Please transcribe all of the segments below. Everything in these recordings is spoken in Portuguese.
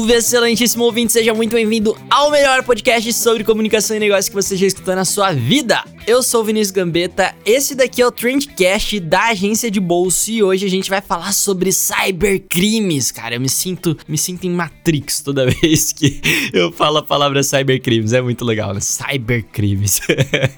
Salve, excelentíssimo ouvinte, seja muito bem-vindo ao melhor podcast sobre comunicação e negócio que você já escutou na sua vida. Eu sou o Vinícius Gambetta, esse daqui é o Trendcast da agência de bolsa e hoje a gente vai falar sobre cybercrimes. Cara, eu me sinto, me sinto em Matrix toda vez que eu falo a palavra cybercrimes, é muito legal, né? Cybercrimes.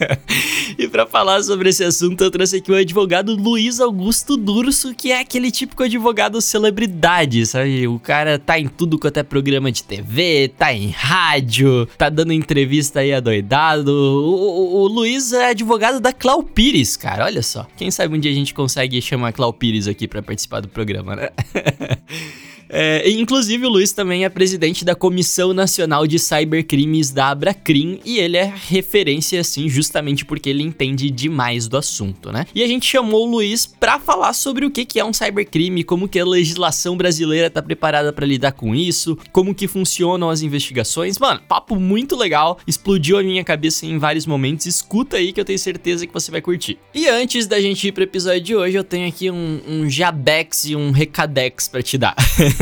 e para falar sobre esse assunto, eu trouxe aqui o advogado Luiz Augusto Durso, que é aquele típico advogado celebridade, sabe? O cara tá em tudo quanto é programa de TV, tá em rádio, tá dando entrevista aí adoidado. O, o, o Luiz é advogado da Clau Pires, cara. Olha só. Quem sabe um dia a gente consegue chamar a Clau Pires aqui para participar do programa, né? É, inclusive, o Luiz também é presidente da Comissão Nacional de Cybercrimes da Abracrim e ele é referência, assim, justamente porque ele entende demais do assunto, né? E a gente chamou o Luiz para falar sobre o que, é um cybercrime, como que a legislação brasileira tá preparada para lidar com isso, como que funcionam as investigações. Mano, papo muito legal, explodiu a minha cabeça em vários momentos. Escuta aí que eu tenho certeza que você vai curtir. E antes da gente ir pro episódio de hoje, eu tenho aqui um, um jabex e um recadex para te dar.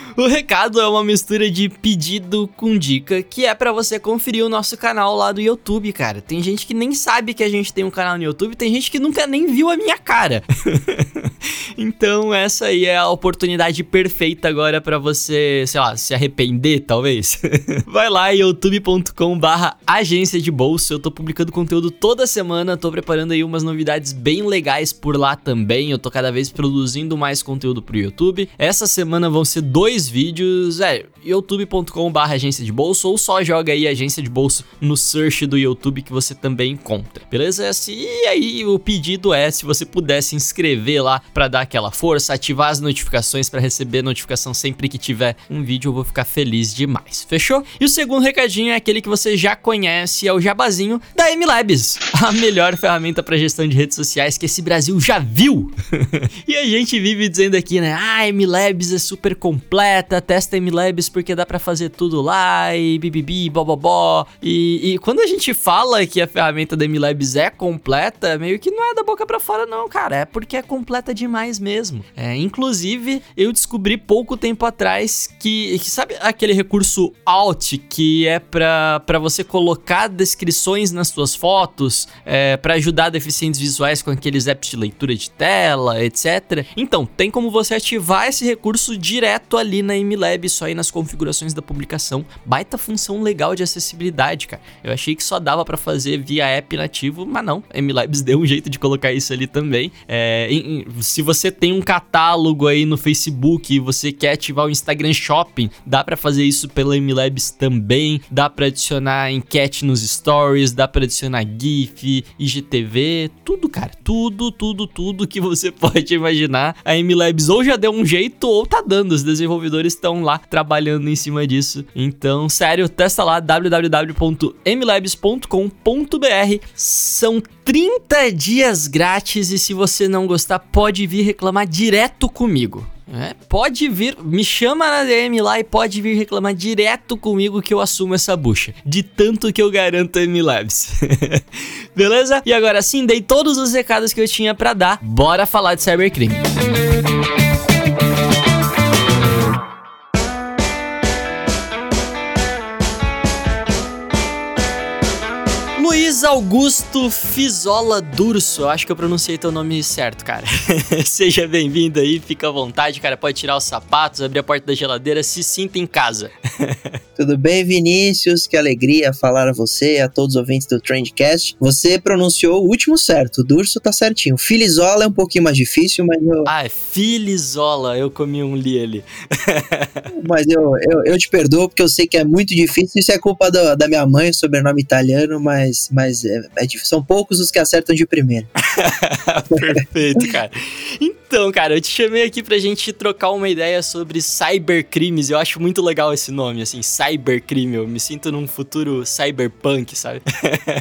O recado é uma mistura de pedido com dica, que é para você conferir o nosso canal lá do YouTube, cara. Tem gente que nem sabe que a gente tem um canal no YouTube, tem gente que nunca nem viu a minha cara. então, essa aí é a oportunidade perfeita agora para você, sei lá, se arrepender, talvez. Vai lá youtube.com/barra agência de bolsa. Eu tô publicando conteúdo toda semana, tô preparando aí umas novidades bem legais por lá também. Eu tô cada vez produzindo mais conteúdo pro YouTube. Essa semana vão ser dois vídeos, é, youtube.com barra agência de bolsa ou só joga aí agência de bolsa no search do YouTube que você também encontra, beleza? E aí o pedido é se você puder se inscrever lá para dar aquela força, ativar as notificações para receber notificação sempre que tiver um vídeo, eu vou ficar feliz demais, fechou? E o segundo recadinho é aquele que você já conhece, é o jabazinho da MLabs, a melhor ferramenta para gestão de redes sociais que esse Brasil já viu. e a gente vive dizendo aqui, né? Ah, MLabs é super completa, testa MLabs porque dá para fazer tudo lá e bibibi, bobobó. E, e quando a gente fala que a ferramenta da MLabs é completa, meio que não é da boca para fora não, cara, é porque é completa demais mesmo. É, inclusive, eu descobri pouco tempo atrás que, que sabe aquele recurso Alt que é para você colocar descrições nas suas fotos, é, para ajudar deficientes visuais com aqueles apps de leitura de tela, etc. Então, tem como você ativar esse recurso direto ali na MLab, só aí nas configurações da publicação. Baita função legal de acessibilidade, cara. Eu achei que só dava para fazer via app nativo, mas não. MLabs deu um jeito de colocar isso ali também. É, em, se você tem um catálogo aí no Facebook e você quer ativar o Instagram Shopping, dá para fazer isso pela MLabs também. Dá para adicionar enquete nos stories, dá para adicionar GIF, IGTV, tudo, cara. Tudo, tudo, tudo que você pode imaginar. A MLabs ou já deu um jeito ou tá dando. Os desenvolvedores estão lá trabalhando em cima disso. Então, sério, testa lá www.mlabs.com.br. São 30 dias grátis e se você não gostar, pode vir reclamar direto comigo. É, pode vir, me chama na DM lá e pode vir reclamar direto comigo que eu assumo essa bucha. De tanto que eu garanto a MLabs. Beleza? E agora sim, dei todos os recados que eu tinha para dar. Bora falar de cybercrime. Luiz Augusto Fizola Durso. Acho que eu pronunciei teu nome certo, cara. Seja bem-vindo aí, fica à vontade, cara. Pode tirar os sapatos, abrir a porta da geladeira, se sinta em casa. Tudo bem, Vinícius? Que alegria falar a você, a todos os ouvintes do Trendcast. Você pronunciou o último certo, o Durso tá certinho. Filizola é um pouquinho mais difícil, mas eu. Ah, é Filizola, eu comi um li ali. mas eu, eu, eu, te perdoo porque eu sei que é muito difícil. Isso é culpa do, da minha mãe, sobrenome italiano, mas, mas mas é, é, são poucos os que acertam de primeira. Perfeito, cara. Então, cara, eu te chamei aqui pra gente trocar uma ideia sobre cybercrimes. Eu acho muito legal esse nome, assim, cybercrime. Eu me sinto num futuro cyberpunk, sabe?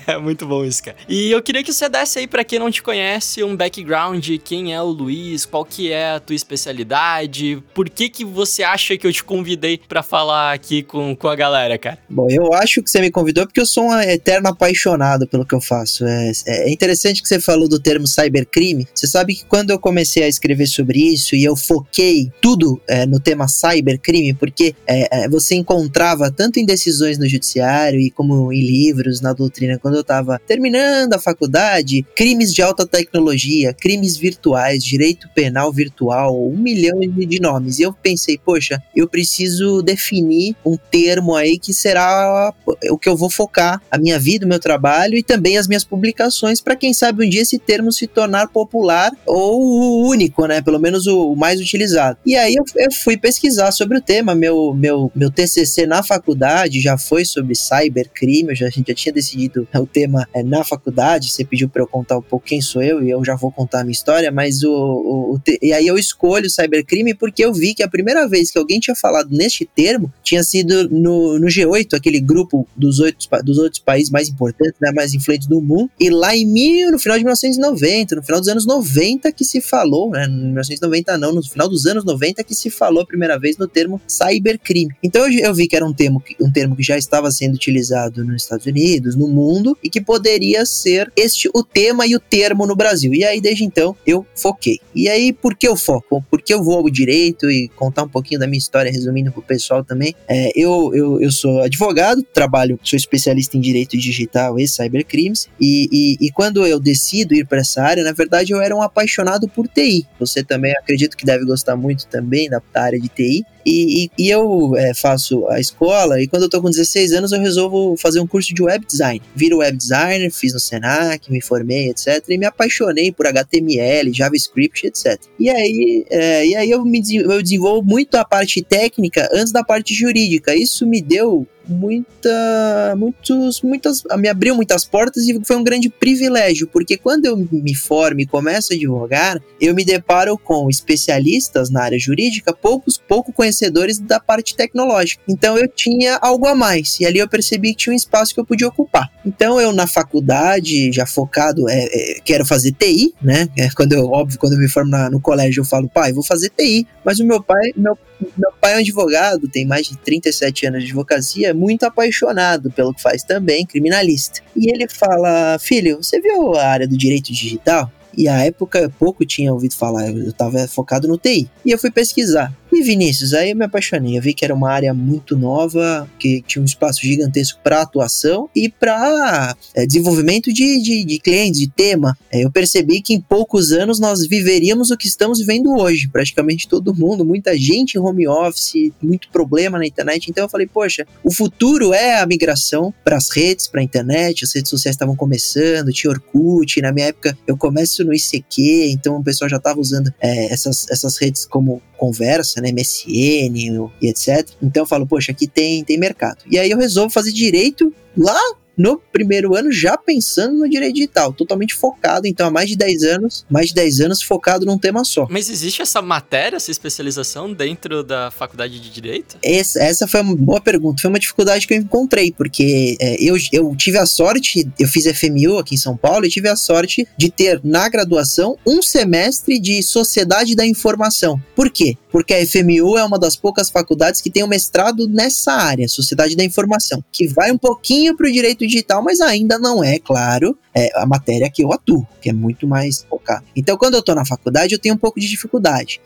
é muito bom isso, cara. E eu queria que você desse aí para quem não te conhece um background, quem é o Luiz, qual que é a tua especialidade, por que que você acha que eu te convidei para falar aqui com, com a galera, cara? Bom, eu acho que você me convidou porque eu sou um eterno apaixonado pelo que eu faço. É, é interessante que você falou do termo cybercrime. Você sabe que quando eu comecei a escrever sobre isso e eu foquei tudo é, no tema cybercrime, porque é, é, você encontrava tanto em decisões no judiciário e como em livros, na doutrina, quando eu estava terminando a faculdade, crimes de alta tecnologia, crimes virtuais, direito penal virtual, um milhão de nomes. E eu pensei, poxa, eu preciso definir um termo aí que será o que eu vou focar a minha vida, o meu trabalho e também as minhas publicações, para quem sabe um dia esse termo se tornar popular ou único, né? Pelo menos o, mais utilizado. E aí eu, eu, fui pesquisar sobre o tema. Meu, meu, meu TCC na faculdade já foi sobre cybercrime. Já, a gente já tinha decidido o tema é, na faculdade. Você pediu para eu contar um pouco quem sou eu e eu já vou contar a minha história. Mas o, o, o e aí eu escolho cybercrime porque eu vi que a primeira vez que alguém tinha falado neste termo tinha sido no, no G8, aquele grupo dos, oito, dos outros países mais importantes, né, mais influentes do mundo. E lá em mil, no final de 1990, no final dos anos 90 que se falou, né, 1990 não, no final dos anos 90 que se falou a primeira vez no termo cybercrime. Então eu, eu vi que era um termo, um termo que já estava sendo utilizado nos Estados Unidos, no mundo, e que poderia ser este o tema e o termo no Brasil. E aí desde então eu foquei. E aí por que eu foco? Porque eu vou ao direito e contar um pouquinho da minha história, resumindo para o pessoal também. É, eu, eu, eu sou advogado, trabalho, sou especialista em direito digital e cybercrimes, e, e, e quando eu decido ir para essa área, na verdade eu era um apaixonado por TI. Você também acredito que deve gostar muito também da, área de TI. E, e, e eu é, faço a escola e quando eu tô com 16 anos eu resolvo fazer um curso de web design. Viro web designer, fiz no Senac, me formei, etc. E me apaixonei por HTML, JavaScript, etc. E aí, é, e aí eu, me, eu desenvolvo muito a parte técnica antes da parte jurídica. Isso me deu muita, muitos, muitas, me abriu muitas portas e foi um grande privilégio, porque quando eu me formo e começo a advogar, eu me deparo com especialistas na área jurídica, poucos, pouco conhecedores da parte tecnológica. Então eu tinha algo a mais e ali eu percebi que tinha um espaço que eu podia ocupar. Então eu na faculdade, já focado, é, é quero fazer TI, né? É, quando eu, óbvio, quando eu me formo na, no colégio, eu falo, pai, vou fazer TI. Mas o meu pai, meu, meu pai é um advogado, tem mais de 37 anos de advocacia, é muito apaixonado pelo que faz também, criminalista. E ele fala: Filho, você viu a área do direito digital? E a época pouco tinha ouvido falar, eu estava focado no TI. E eu fui pesquisar. E Vinícius, aí eu me apaixonei. Eu vi que era uma área muito nova, que tinha um espaço gigantesco para atuação e para é, desenvolvimento de, de, de, clientes, de tema. É, eu percebi que em poucos anos nós viveríamos o que estamos vivendo hoje. Praticamente todo mundo, muita gente em home office, muito problema na internet. Então eu falei, poxa, o futuro é a migração para as redes, para a internet. As redes sociais estavam começando, tinha Orkut. Na minha época eu começo no ICQ, então o pessoal já estava usando é, essas, essas redes como conversa, MSN e etc. Então eu falo, poxa, aqui tem, tem mercado. E aí eu resolvo fazer direito lá no primeiro ano já pensando no direito digital, totalmente focado, então há mais de 10 anos, mais de 10 anos focado num tema só. Mas existe essa matéria, essa especialização dentro da faculdade de direito? Essa, essa foi uma boa pergunta, foi uma dificuldade que eu encontrei, porque é, eu, eu tive a sorte, eu fiz FMU aqui em São Paulo e tive a sorte de ter na graduação um semestre de sociedade da informação. Por quê? Porque a FMU é uma das poucas faculdades que tem um mestrado nessa área, sociedade da informação, que vai um pouquinho para o direito digital, mas ainda não é, claro, é a matéria que eu atuo, que é muito mais focada. Então, quando eu estou na faculdade, eu tenho um pouco de dificuldade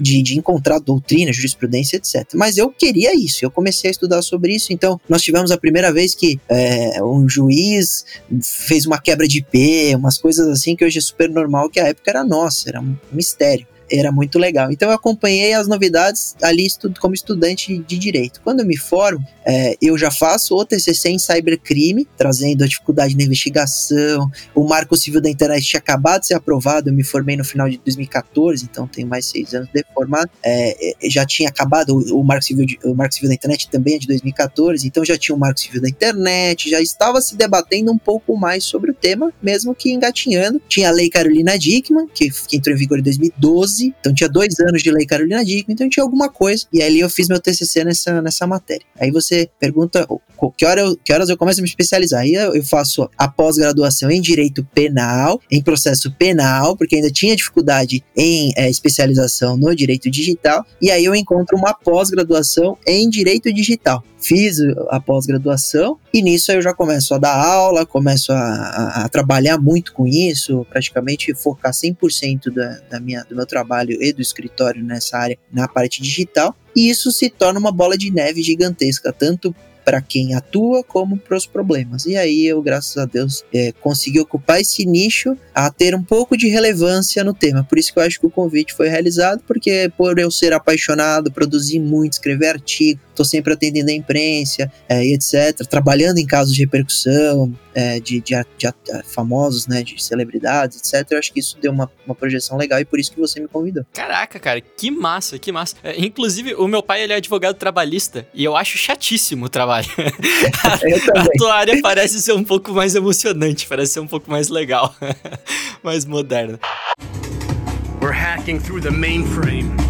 de, de, encontrar doutrina, jurisprudência, etc. Mas eu queria isso, eu comecei a estudar sobre isso. Então, nós tivemos a primeira vez que é, um juiz fez uma quebra de IP, umas coisas assim que hoje é super normal, que a época era nossa, era um mistério. Era muito legal. Então eu acompanhei as novidades ali como estudante de direito. Quando eu me formo, é, eu já faço o TCC em cybercrime, trazendo a dificuldade na investigação. O Marco Civil da Internet tinha acabado de ser aprovado, eu me formei no final de 2014, então tenho mais seis anos de formado. É, é, já tinha acabado o, Marco Civil o Marco Civil da Internet também é de 2014, então já tinha o Marco Civil da Internet, já estava se debatendo um pouco mais sobre o tema, mesmo que engatinhando. Tinha a Lei Carolina Dickman, que, que entrou em vigor em 2012, então tinha dois anos de Lei Carolina Dickman, então tinha alguma coisa. E aí eu fiz meu TCC nessa, nessa matéria. Aí você pergunta que, hora eu, que horas eu começo a me especializar. Aí eu, eu faço a pós-graduação em Direito Penal, em Processo Penal, porque ainda tinha dificuldade em é, especialização no Direito Digital. E aí eu encontro uma pós-graduação em Direito Digital fiz a pós-graduação e nisso eu já começo a dar aula, começo a, a, a trabalhar muito com isso, praticamente focar 100% da, da minha, do meu trabalho e do escritório nessa área, na parte digital, e isso se torna uma bola de neve gigantesca, tanto para quem atua como para os problemas. E aí eu, graças a Deus, é, consegui ocupar esse nicho a ter um pouco de relevância no tema. Por isso que eu acho que o convite foi realizado, porque por eu ser apaixonado, produzir muito, escrever artigo, estou sempre atendendo a imprensa, é, etc., trabalhando em casos de repercussão, é, de, de, de, de, famosos, né, de celebridades, etc., eu acho que isso deu uma, uma projeção legal e por isso que você me convidou. Caraca, cara, que massa, que massa. É, inclusive, o meu pai, ele é advogado trabalhista e eu acho chatíssimo o trabalho. A, a tua área parece ser um pouco mais emocionante, parece ser um pouco mais legal, mais moderna. We're hacking through the mainframe.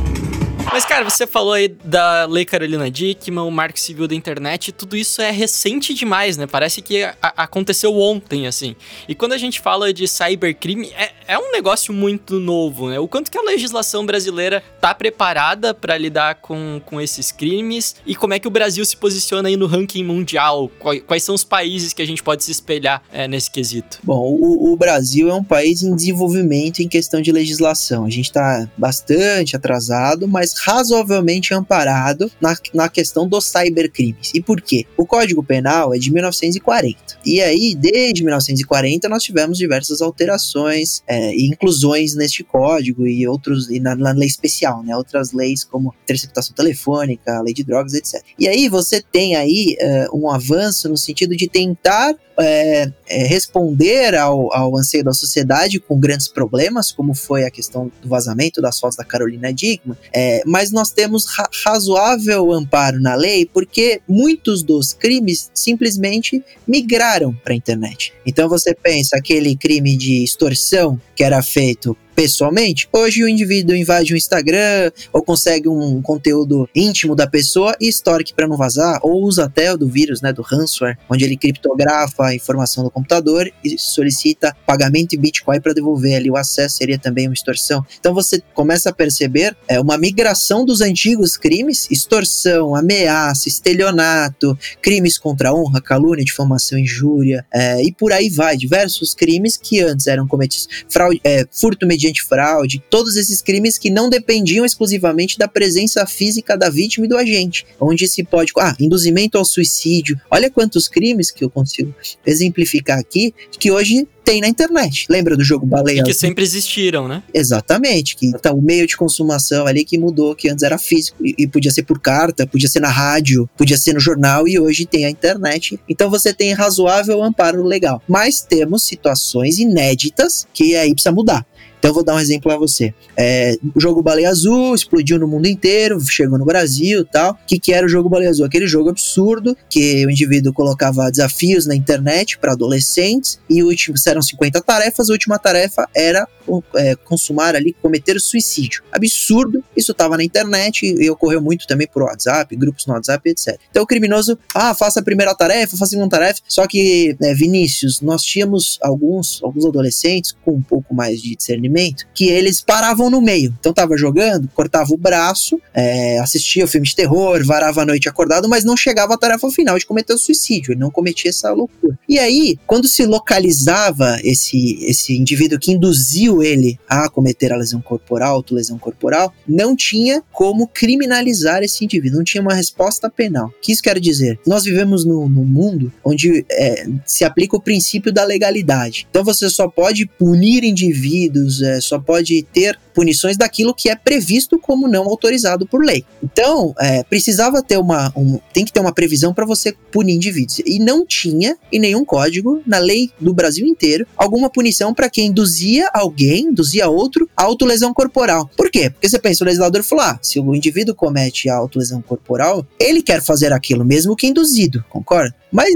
Mas, cara, você falou aí da Lei Carolina Dickman, o Marco Civil da Internet, tudo isso é recente demais, né? Parece que aconteceu ontem, assim. E quando a gente fala de cybercrime, é, é um negócio muito novo, né? O quanto que a legislação brasileira tá preparada para lidar com, com esses crimes e como é que o Brasil se posiciona aí no ranking mundial? Quais, quais são os países que a gente pode se espelhar é, nesse quesito? Bom, o, o Brasil é um país em desenvolvimento em questão de legislação. A gente tá bastante atrasado, mas razoavelmente amparado na, na questão dos cybercrimes. E por quê? O Código Penal é de 1940. E aí, desde 1940, nós tivemos diversas alterações é, e inclusões neste código e outros, e na, na, lei especial, né? Outras leis como interceptação telefônica, lei de drogas, etc. E aí você tem aí uh, um avanço no sentido de tentar é, é, responder ao, ao anseio da sociedade com grandes problemas, como foi a questão do vazamento das fotos da Carolina Dickman, é, mas nós temos ra razoável amparo na lei porque muitos dos crimes simplesmente migraram para a internet. Então você pensa aquele crime de extorsão que era feito pessoalmente. Hoje o indivíduo invade o Instagram ou consegue um conteúdo íntimo da pessoa e extorque para não vazar, ou usa até o do vírus, né, do ransomware, onde ele criptografa a informação do computador e solicita pagamento em Bitcoin para devolver ali o acesso, seria também uma extorsão. Então você começa a perceber é, uma migração dos antigos crimes, extorsão, ameaça, estelionato, crimes contra a honra, calúnia, difamação, injúria, é, e por aí vai, diversos crimes que antes eram cometidos, fraude, é, furto mediante fraude, todos esses crimes que não dependiam exclusivamente da presença física da vítima e do agente, onde se pode, ah, induzimento ao suicídio. Olha quantos crimes que eu consigo exemplificar aqui que hoje tem na internet. Lembra do jogo Baleia? E que sempre existiram, né? Exatamente. Que tá o meio de consumação ali que mudou, que antes era físico e, e, podia ser por carta, podia ser na rádio, podia ser no jornal e hoje tem a internet. Então você tem razoável amparo legal. Mas temos situações inéditas que aí precisa mudar. Então eu vou dar um exemplo a você. É, o jogo Baleia Azul explodiu no mundo inteiro, chegou no Brasil tal. O que, que era o jogo Baleia Azul? Aquele jogo absurdo que o indivíduo colocava desafios na internet para adolescentes e último eram 50 tarefas, a última tarefa era é, consumar ali, cometer suicídio. Absurdo, isso estava na internet e, e, ocorreu muito também por WhatsApp, grupos no WhatsApp, etc. Então o criminoso, ah, faça a primeira tarefa, faça a segunda tarefa. Só que, né, Vinícius, nós tínhamos alguns, alguns adolescentes com um pouco mais de discernimento que eles paravam no meio. Então tava jogando, cortava o braço, é, assistia o filme de terror, varava a noite acordado, mas não chegava à tarefa final de cometer o suicídio. Ele não cometia essa loucura. E aí, quando se localizava esse, esse indivíduo que induziu ele a cometer a lesão corporal, autolesão corporal, não tinha como criminalizar esse indivíduo, não tinha uma resposta penal. O que isso quer dizer? Nós vivemos num, mundo onde é, se aplica o princípio da legalidade. Então você só pode punir indivíduos é, só pode ter punições daquilo que é previsto como não autorizado por lei. Então, é, precisava ter uma. Um, tem que ter uma previsão para você punir indivíduos. E não tinha em nenhum código, na lei do Brasil inteiro, alguma punição para quem induzia alguém, induzia outro, a autolesão corporal. Por quê? Porque você pensa, o legislador falou: ah, se o indivíduo comete a autolesão corporal, ele quer fazer aquilo, mesmo que induzido, concorda? Mas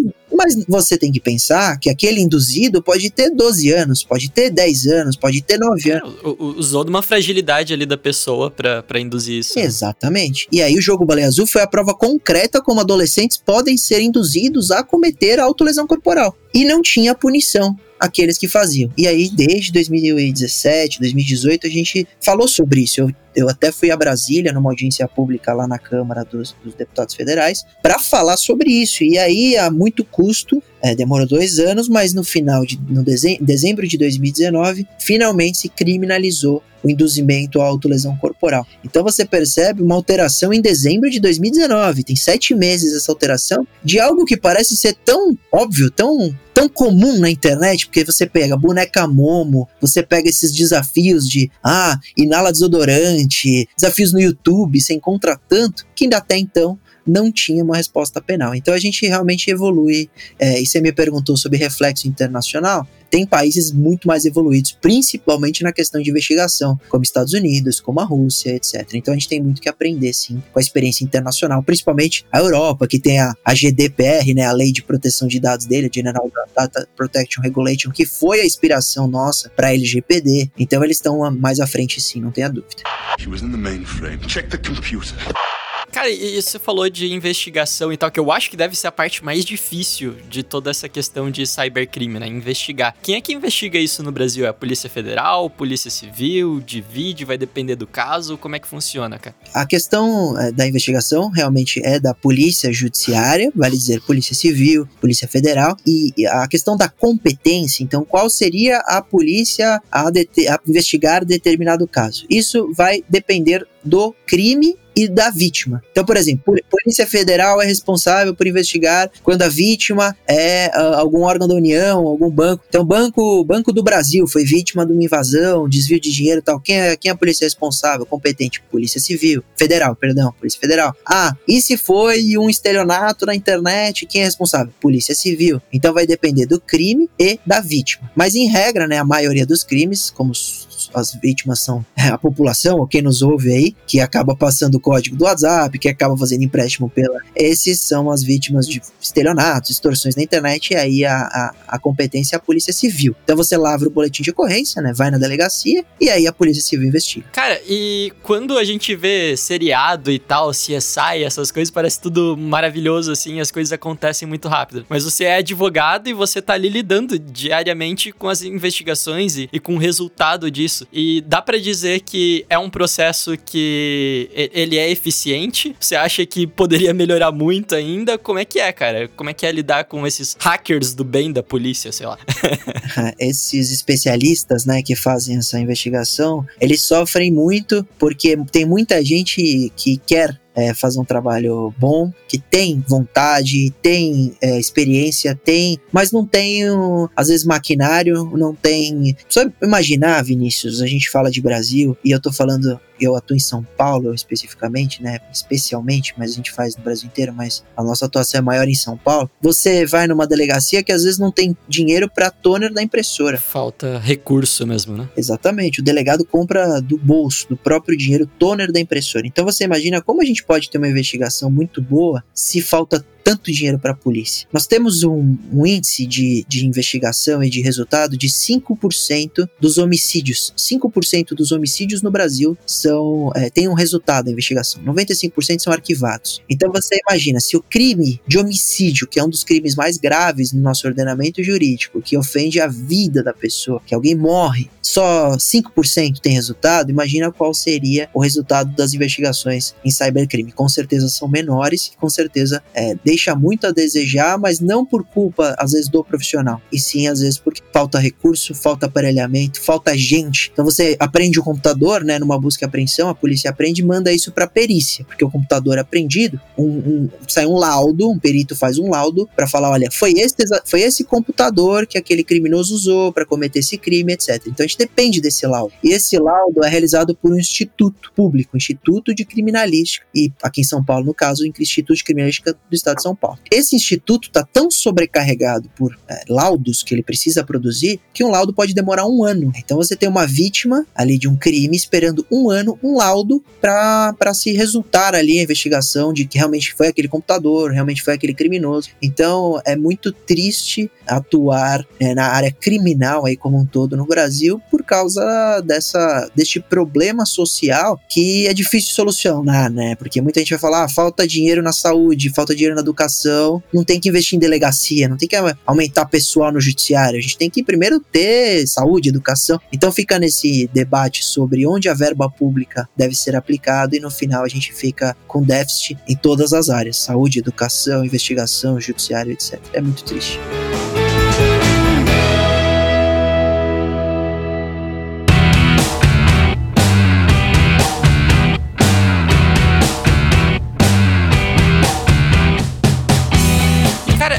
mas você tem que pensar que aquele induzido pode ter 12 anos, pode ter 10 anos, pode ter 9 anos. Usou de uma fragilidade ali da pessoa para induzir isso. Exatamente. E aí o jogo Baleia Azul foi a prova concreta como adolescentes podem ser induzidos a cometer autolesão corporal. E não tinha punição aqueles que faziam. E aí, desde 2017, 2018, a gente falou sobre isso. Eu, eu até fui a Brasília numa audiência pública lá na Câmara dos, dos Deputados Federais para falar sobre isso. E aí, a muito custo, é, demorou dois anos, mas no final de no dezembro de 2019, finalmente se criminalizou o induzimento à autolesão corporal. Então você percebe uma alteração em dezembro de 2019, tem sete meses essa alteração, de algo que parece ser tão óbvio, tão tão comum na internet, porque você pega boneca Momo, você pega esses desafios de, ah, inala desodorante, desafios no YouTube, você encontra tanto, que ainda até então não tinha uma resposta penal. Então a gente realmente evolui. É, e você me perguntou sobre reflexo internacional. Tem países muito mais evoluídos, principalmente na questão de investigação, como Estados Unidos, como a Rússia, etc. Então a gente tem muito que aprender, sim, com a experiência internacional, principalmente a Europa, que tem a, a GDPR, né, a Lei de Proteção de Dados dele, a General Data Protection Regulation, que foi a inspiração nossa para a LGPD. Então eles estão mais à frente, sim, não tenha dúvida. Cara, e você falou de investigação e tal, que eu acho que deve ser a parte mais difícil de toda essa questão de cybercrime, né? Investigar. Quem é que investiga isso no Brasil? É a Polícia Federal, Polícia Civil, divide, vai depender do caso? Como é que funciona, cara? A questão é, da investigação realmente é da Polícia Judiciária, vale dizer Polícia Civil, Polícia Federal, e a questão da competência, então qual seria a polícia a, a investigar determinado caso? Isso vai depender do crime e da vítima. Então, por exemplo, Polícia Federal é responsável por investigar quando a vítima é uh, algum órgão da União, algum banco. Então, banco, banco do Brasil foi vítima de uma invasão, desvio de dinheiro tal. Quem é, quem é a polícia responsável? Competente? Polícia Civil. Federal, perdão, Polícia Federal. Ah, e se foi um estelionato na internet? Quem é responsável? Polícia Civil. Então, vai depender do crime e da vítima. Mas, em regra, né, a maioria dos crimes, como as vítimas são a população, ou quem nos ouve aí, que acaba passando código do WhatsApp, que acaba fazendo empréstimo pela. Esses são as vítimas de estelionatos, extorsões na internet, e aí a, a, a competência é a Polícia Civil. Então você lavra o boletim de ocorrência, né? Vai na delegacia e aí a Polícia Civil investiga. Cara, e quando a gente vê seriado e tal, CSI, essas coisas, parece tudo maravilhoso, assim, as coisas acontecem muito rápido. Mas você é advogado e você tá ali lidando diariamente com as investigações e, e com o resultado disso. E dá para dizer que é um processo que ele é eficiente? Você acha que poderia melhorar muito ainda? Como é que é, cara? Como é que é lidar com esses hackers do bem da polícia, sei lá? esses especialistas, né, que fazem essa investigação, eles sofrem muito porque tem muita gente que quer é, fazer um trabalho bom, que tem vontade, tem é, experiência, tem, mas não tem, às vezes, maquinário, não tem. Só imaginar, Vinícius, a gente fala de Brasil e eu tô falando eu atuo em São Paulo especificamente, né? Especialmente, mas a gente faz no Brasil inteiro, mas a nossa atuação é maior em São Paulo. Você vai numa delegacia que às vezes não tem dinheiro para toner da impressora. Falta recurso mesmo, né? Exatamente. O delegado compra do bolso, do próprio dinheiro, toner da impressora. Então você imagina como a gente pode ter uma investigação muito boa se falta tanto dinheiro para a polícia. Nós temos um, um índice de, de investigação e de resultado de 5% dos homicídios. 5% dos homicídios no Brasil são é, tem um resultado da investigação. 95% são arquivados. Então você imagina, se o crime de homicídio, que é um dos crimes mais graves no nosso ordenamento jurídico, que ofende a vida da pessoa, que alguém morre, só 5% tem resultado, imagina qual seria o resultado das investigações em cybercrime. Com certeza são menores com certeza é, deixa muito a desejar, mas não por culpa, às vezes, do profissional, e sim, às vezes, porque falta recurso, falta aparelhamento, falta gente. Então você aprende o computador, né, numa busca e apreensão, a polícia aprende e manda isso para perícia, porque o computador é apreendido, um, um, sai um laudo, um perito faz um laudo para falar, olha, foi esse, foi esse computador que aquele criminoso usou para cometer esse crime, etc. Então a gente depende desse laudo. E esse laudo é realizado por um instituto público, Instituto de Criminalística, e aqui em São Paulo, no caso, o Instituto de Criminalística do Estado São Paulo. Esse instituto está tão sobrecarregado por é, laudos que ele precisa produzir que um laudo pode demorar um ano. Então você tem uma vítima ali de um crime esperando um ano, um laudo para se resultar ali a investigação de que realmente foi aquele computador, realmente foi aquele criminoso. Então é muito triste atuar é, na área criminal aí como um todo no Brasil por causa dessa deste problema social que é difícil de solucionar, né? Porque muita gente vai falar, ah, falta dinheiro na saúde, falta dinheiro na educação, não tem que investir em delegacia, não tem que aumentar pessoal no judiciário, a gente tem que primeiro ter saúde, educação. Então fica nesse debate sobre onde a verba pública deve ser aplicada e no final a gente fica com déficit em todas as áreas, saúde, educação, investigação, judiciário, etc. É muito triste.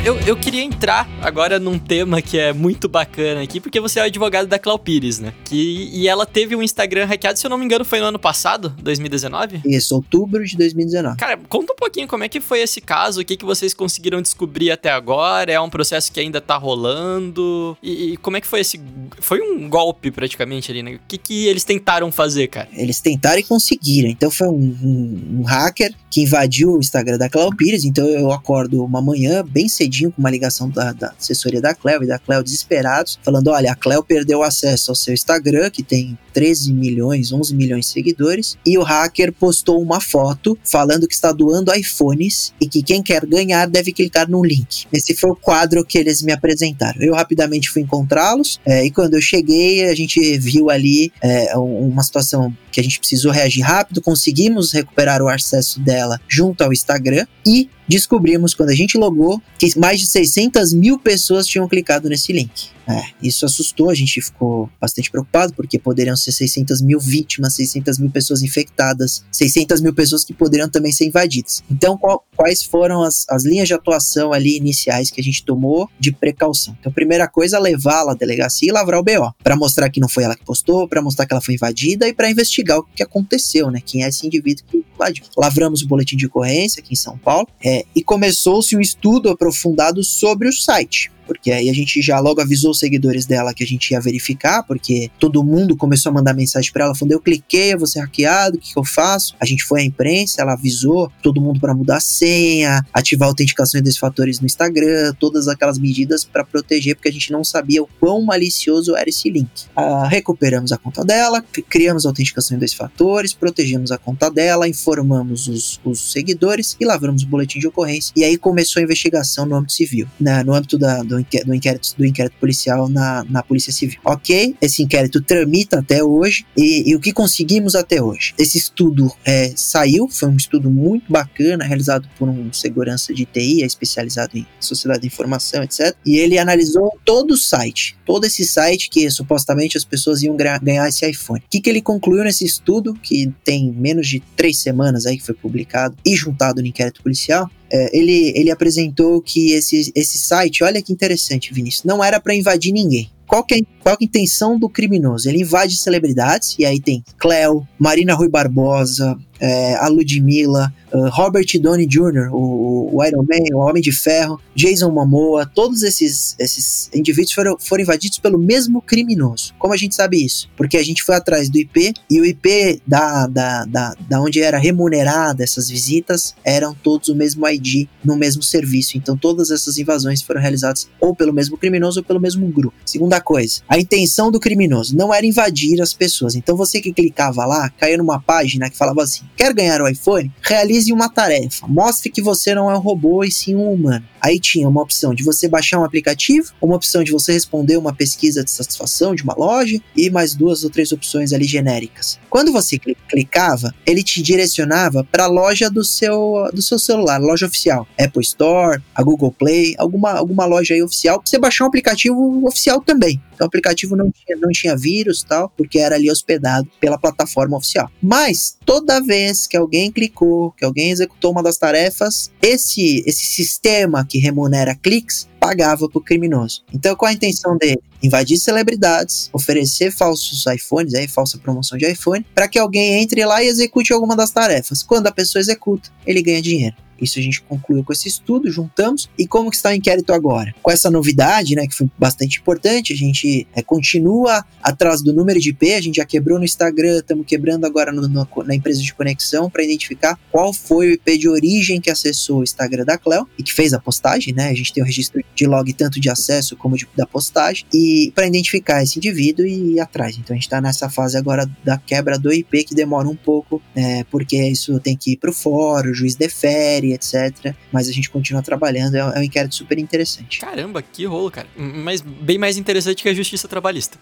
Eu, eu queria entrar agora num tema que é muito bacana aqui, porque você é o advogado da Clau Pires, né? Que, e ela teve um Instagram hackeado, se eu não me engano, foi no ano passado, 2019? Isso, outubro de 2019. Cara, conta um pouquinho como é que foi esse caso, o que, que vocês conseguiram descobrir até agora, é um processo que ainda tá rolando, e, e como é que foi esse... Foi um golpe, praticamente, ali, né? O que, que eles tentaram fazer, cara? Eles tentaram e conseguiram. Então foi um, um, um hacker que invadiu o Instagram da Clau Pires, então eu acordo uma manhã bem cedinho com uma ligação da, da assessoria da Cleo e da Cleo desesperados, falando: olha, a Cleo perdeu acesso ao seu Instagram, que tem 13 milhões, 11 milhões de seguidores, e o hacker postou uma foto falando que está doando iPhones e que quem quer ganhar deve clicar no link. Esse foi o quadro que eles me apresentaram. Eu rapidamente fui encontrá-los é, e quando eu cheguei, a gente viu ali é, uma situação que a gente precisou reagir rápido, conseguimos recuperar o acesso dela junto ao Instagram e descobrimos quando a gente logou que mais de 600 mil pessoas tinham clicado nesse link. É, isso assustou, a gente ficou bastante preocupado, porque poderiam ser 600 mil vítimas, 600 mil pessoas infectadas, 600 mil pessoas que poderiam também ser invadidas. Então, qual, quais foram as, as linhas de atuação ali iniciais que a gente tomou de precaução? Então, primeira coisa, levá-la à delegacia e lavrar o BO, para mostrar que não foi ela que postou, para mostrar que ela foi invadida e para investigar o que aconteceu, né? Quem é esse indivíduo que invadiu. Lavramos o boletim de ocorrência aqui em São Paulo é, e começou-se um estudo aprofundado sobre o site porque aí a gente já logo avisou os seguidores dela que a gente ia verificar, porque todo mundo começou a mandar mensagem para ela, falando: eu cliquei, eu vou ser hackeado, o que, que, eu faço? A gente foi à imprensa, ela avisou todo mundo para mudar a senha, ativar a autenticação dois fatores no Instagram, todas aquelas medidas para proteger, porque a gente não sabia o quão malicioso era esse link. Ah, recuperamos a conta dela, criamos a autenticação em dois fatores, protegemos a conta dela, informamos os, os seguidores e lavramos o boletim de ocorrência. E aí começou a investigação no âmbito civil, né, no âmbito da, do do, inquérito, do inquérito, do inquérito policial na, na Polícia Civil. Ok, esse inquérito tramita até hoje e, e o que conseguimos até hoje? Esse estudo é, saiu, foi um estudo muito bacana, realizado por um segurança de TI, é especializado em sociedade de informação, etc. E ele analisou todo o site, todo esse site que supostamente as pessoas iam ganhar esse iPhone. O que, que ele concluiu nesse estudo, que tem menos de três semanas aí que foi publicado e juntado no inquérito policial? É, ele, ele apresentou que esse, esse site, olha que interessante, Vinícius, não era para invadir ninguém. Qual que, é, qual que é a intenção do criminoso? Ele invade celebridades, e aí tem Cleo, Marina Rui Barbosa, é, a Ludmilla, uh, Robert Downey Jr., o, o, Iron Man, o Homem de Ferro, Jason Momoa, todos esses, esses indivíduos foram, foram invadidos pelo mesmo criminoso. Como a gente sabe isso? Porque a gente foi atrás do IP e o IP da, da, da, da onde era remunerada essas visitas eram todos o mesmo ID no mesmo serviço. Então todas essas invasões foram realizadas ou pelo mesmo criminoso ou pelo mesmo grupo. Segundo Segunda coisa, a intenção do criminoso não era invadir as pessoas. Então você que clicava lá, caiu numa página que falava assim: quer ganhar o iPhone? Realize uma tarefa. Mostre que você não é um robô e sim um humano. Aí tinha uma opção de você baixar um aplicativo, uma opção de você responder uma pesquisa de satisfação de uma loja e mais duas ou três opções ali genéricas. Quando você clicava, ele te direcionava para a loja do seu, do seu celular, loja oficial, Apple Store, a Google Play, alguma, alguma loja aí oficial, pra você baixar um aplicativo oficial também. Então o aplicativo não tinha, não tinha vírus tal, porque era ali hospedado pela plataforma oficial. Mas toda vez que alguém clicou, que alguém executou uma das tarefas, esse, esse sistema que remunera cliques pagava pro criminoso. Então, qual a intenção dele? Invadir celebridades, oferecer falsos iPhones, aí, falsa promoção de iPhone, para que alguém entre lá e execute alguma das tarefas. Quando a pessoa executa, ele ganha dinheiro. Isso a gente concluiu com esse estudo, juntamos. E como que está o inquérito agora? Com essa novidade, né, que foi bastante importante, a gente é, continua atrás do número de IP, a gente já quebrou no Instagram, estamos quebrando agora no, no, na empresa de conexão para identificar qual foi o IP de origem que acessou o Instagram da Cleo e que fez a postagem, né? A gente tem o registro de log tanto de acesso como de, da postagem e para identificar esse indivíduo e ir atrás. Então a gente está nessa fase agora da quebra do IP que demora um pouco, é, porque isso tem que ir para o fórum, o juiz defere etc. Mas a gente continua trabalhando, é, é um inquérito super interessante. Caramba, que rolo, cara. Mas bem mais interessante que a justiça trabalhista.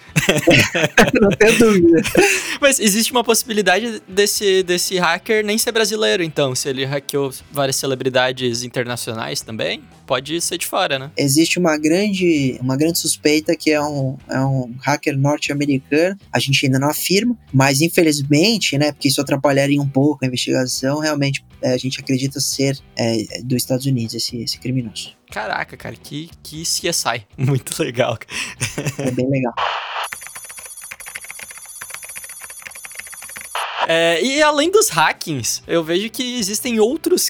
Não tenho dúvida. Mas existe uma possibilidade desse, desse hacker nem ser brasileiro, então, se ele hackeou várias celebridades internacionais também? Pode ser de fora, né? Existe uma grande, uma grande suspeita que é um, é um hacker norte-americano. A gente ainda não afirma, mas infelizmente, né, porque isso atrapalharia um pouco a investigação, realmente é, a gente acredita ser é, dos Estados Unidos esse, esse criminoso. Caraca, cara, que, que CSI. Muito legal. É bem legal. É, e além dos hackings, eu vejo que existem outros,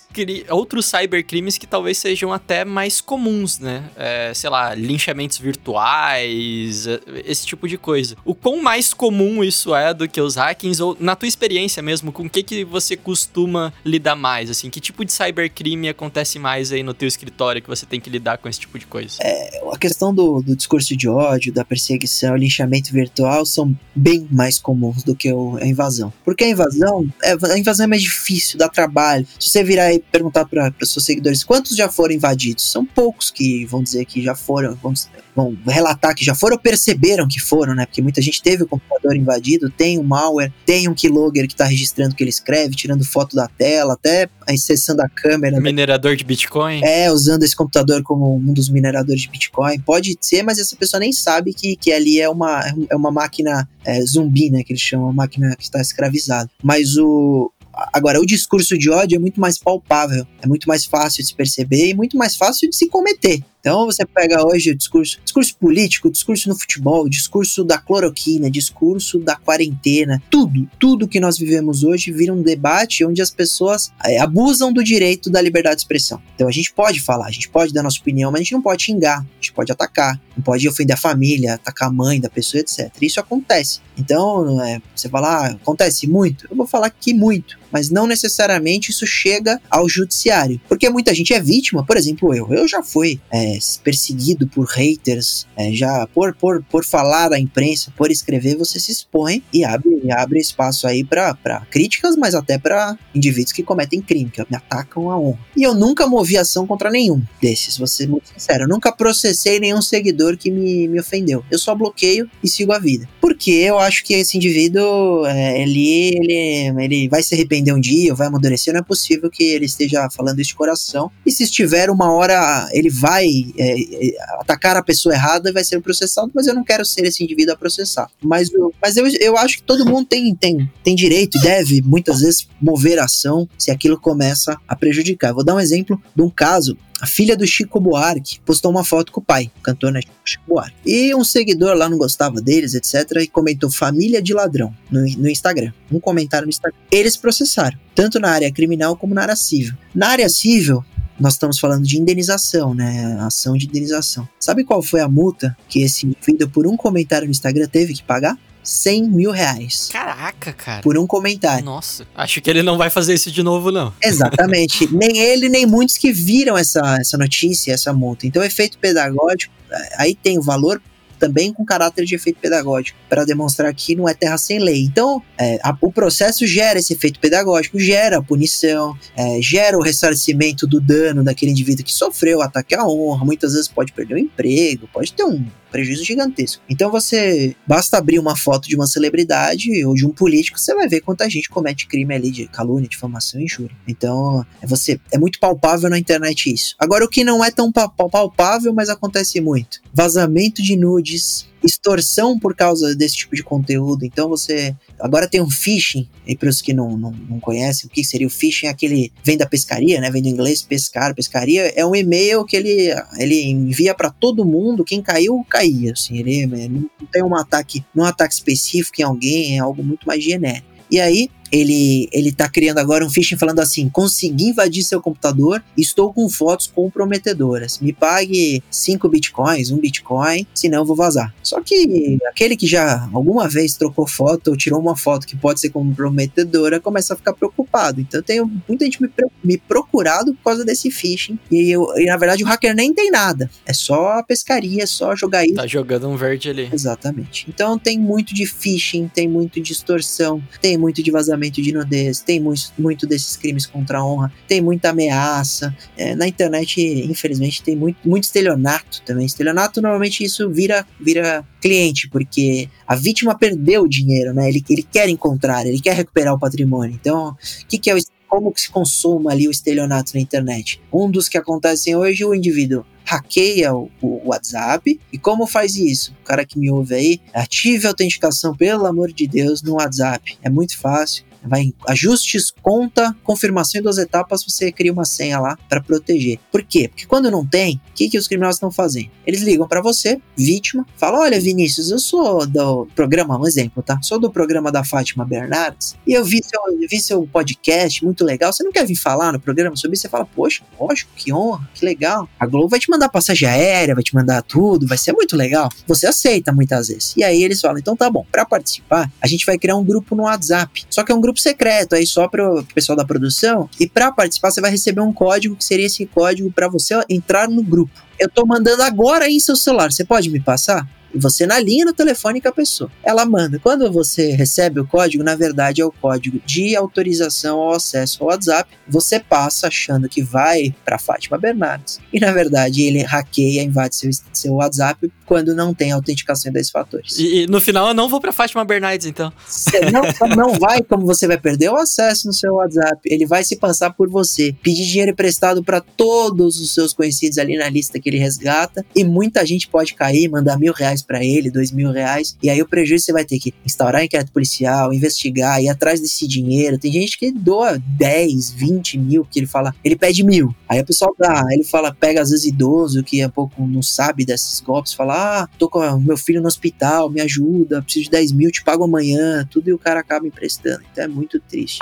outros cybercrimes que talvez sejam até mais comuns, né? É, sei lá, linchamentos virtuais, é, esse tipo de coisa. O quão mais comum isso é do que os hackings, ou na tua experiência mesmo, com o que, que você costuma lidar mais? Assim, que tipo de cybercrime acontece mais aí no teu escritório que você tem que lidar com esse tipo de coisa? É, a questão do, do discurso de ódio, da perseguição, linchamento virtual são bem mais comuns do que a invasão. Porque a invasão, é, a invasão é mais difícil, dá trabalho. Se você virar e perguntar para os seus seguidores quantos já foram invadidos, são poucos que vão dizer que já foram, vão, vão relatar que já foram ou perceberam que foram, né? Porque muita gente teve o computador invadido, tem um malware, tem um keylogger que está registrando o que ele escreve, tirando foto da tela, até acessando a câmera. Minerador de Bitcoin. É, usando esse computador como um dos mineradores de Bitcoin. Pode ser, mas essa pessoa nem sabe que, que ali é uma, é uma máquina é, zumbi, né? Que eles chamam, uma máquina que está escravizada. Mas o, Agora, o discurso de ódio é muito mais palpável, é muito mais fácil de se perceber e muito mais fácil de se cometer. Então você pega hoje o discurso, discurso político, discurso no futebol, discurso da cloroquina, discurso da quarentena, tudo, tudo que nós vivemos hoje vira um debate onde as pessoas é, abusam do direito da liberdade de expressão. Então a gente pode falar, a gente pode dar nossa opinião, mas a gente não pode xingar, a gente pode atacar, não pode ofender a família, atacar a mãe da pessoa, etc. Isso acontece. Então, é, você fala, ah, acontece muito? Eu vou falar que muito, mas não necessariamente isso chega ao judiciário. Porque muita gente é vítima, por exemplo, eu. Eu já fui é, perseguido por haters, é, já por, por, por falar à imprensa, por escrever, você se expõe e abre, e abre espaço aí para críticas, mas até para indivíduos que cometem crime, que me atacam a honra. E eu nunca movi ação contra nenhum desses, vou ser muito sincero. Eu nunca processei nenhum seguidor que me, me ofendeu. Eu só bloqueio e sigo a vida. Porque eu acho que esse indivíduo, é, ele, ele, ele vai se arrepender um dia, vai amadurecer, não é possível que ele esteja falando isso de coração. E se estiver uma hora, ele vai é, é, atacar a pessoa errada e vai ser processado, mas eu não quero ser esse indivíduo a processar. Mas, eu, mas eu, eu acho que todo mundo tem, tem, tem direito e deve, muitas vezes, mover ação se aquilo começa a prejudicar. Eu vou dar um exemplo de um caso a filha do Chico Buarque postou uma foto com o pai, o cantor né, Chico Buarque. E um seguidor lá não gostava deles, etc. E comentou família de ladrão no, no Instagram. Um comentário no Instagram. Eles processaram, tanto na área criminal como na área civil. Na área civil, nós estamos falando de indenização, né? Ação de indenização. Sabe qual foi a multa que esse indivíduo, por um comentário no Instagram, teve que pagar? 100 mil reais. Caraca, cara. Por um comentário. Nossa, acho que ele não vai fazer isso de novo, não. Exatamente. nem ele, nem muitos que viram essa, essa notícia, essa multa. Então, efeito pedagógico, aí tem o valor também com caráter de efeito pedagógico, para demonstrar que não é terra sem lei. Então, é, a, o processo gera esse efeito pedagógico, gera a punição, é, gera o ressarcimento do dano daquele indivíduo que sofreu ataque à honra, muitas vezes pode perder o emprego, pode ter um prejuízo gigantesco. Então você basta abrir uma foto de uma celebridade ou de um político, você vai ver quanta gente comete crime ali de calúnia, difamação e injúria. Então, é você é muito palpável na internet isso. Agora o que não é tão palpável, mas acontece muito. Vazamento de nudes, extorsão por causa desse tipo de conteúdo. Então você. Agora tem um phishing, e para os que não, não, não conhecem, o que seria o phishing? É aquele. Vem da pescaria, né? Vem do inglês pescar, pescaria. É um e-mail que ele, ele envia para todo mundo. Quem caiu, caía. Assim, ele, ele não tem um ataque, não é um ataque específico em alguém, é algo muito mais genérico. E aí, ele, ele tá criando agora um phishing falando assim: consegui invadir seu computador, estou com fotos comprometedoras. Me pague 5 bitcoins, um bitcoin, senão eu vou vazar. Só que aquele que já alguma vez trocou foto ou tirou uma foto que pode ser comprometedora começa a ficar preocupado. Então eu tenho muita gente me, me procurado por causa desse phishing. E, eu, e na verdade o hacker nem tem nada. É só a pescaria, é só jogar aí. Tá jogando um verde ali. Exatamente. Então tem muito de phishing, tem muito de extorsão, tem muito de vazamento de nudez, tem muito, muito desses crimes contra a honra, tem muita ameaça. É, na internet, infelizmente, tem muito, muito estelionato também. Estelionato, normalmente, isso vira, vira cliente, porque a vítima perdeu o dinheiro, né? Ele, ele quer encontrar, ele quer recuperar o patrimônio. Então, o que, que é o como que se consuma ali o estelionato na internet. Um dos que acontecem hoje, o indivíduo hackeia o, o, WhatsApp. E como faz isso? O cara que me ouve aí, ative a autenticação, pelo amor de Deus, no WhatsApp. É muito fácil vai em ajustes, conta, confirmação em duas etapas, você cria uma senha lá para proteger. Por quê? Porque quando não tem, o que, que os criminosos estão fazendo? Eles ligam para você, vítima, falam: Olha, Vinícius, eu sou do programa, um exemplo, tá? Sou do programa da Fátima Bernardes e eu vi seu, vi seu podcast, muito legal. Você não quer vir falar no programa sobre isso? Você fala: Poxa, lógico, que honra, que legal. A Globo vai te mandar passagem aérea, vai te mandar tudo, vai ser muito legal. Você aceita muitas vezes. E aí eles falam: Então tá bom, para participar, a gente vai criar um grupo no WhatsApp. Só que é um grupo grupo secreto aí só para o pessoal da produção. E para participar, você vai receber um código que seria esse código para você entrar no grupo. Eu tô mandando agora aí em seu celular. Você pode me passar? E você na linha no telefone com a pessoa. Ela manda. Quando você recebe o código, na verdade é o código de autorização ao acesso ao WhatsApp. Você passa achando que vai para Fátima Bernardes e na verdade ele hackeia, invade seu, seu WhatsApp quando não tem autenticação em dois fatores. E, e no final eu não vou para Fátima Bernardes então. Você não, não vai, como você vai perder o acesso no seu WhatsApp. Ele vai se passar por você, pedir dinheiro emprestado para todos os seus conhecidos ali na lista que ele resgata e muita gente pode cair, mandar mil reais para ele, dois mil reais, e aí o prejuízo você vai ter que instaurar inquérito policial, investigar, ir atrás desse dinheiro. Tem gente que doa 10, 20 mil, que ele fala, ele pede mil. Aí o pessoal dá, ele fala, pega às vezes idoso que é pouco não sabe desses golpes, fala, ah, tô com meu filho no hospital, me ajuda, preciso de 10 mil, te pago amanhã, tudo e o cara acaba emprestando. Então é muito triste.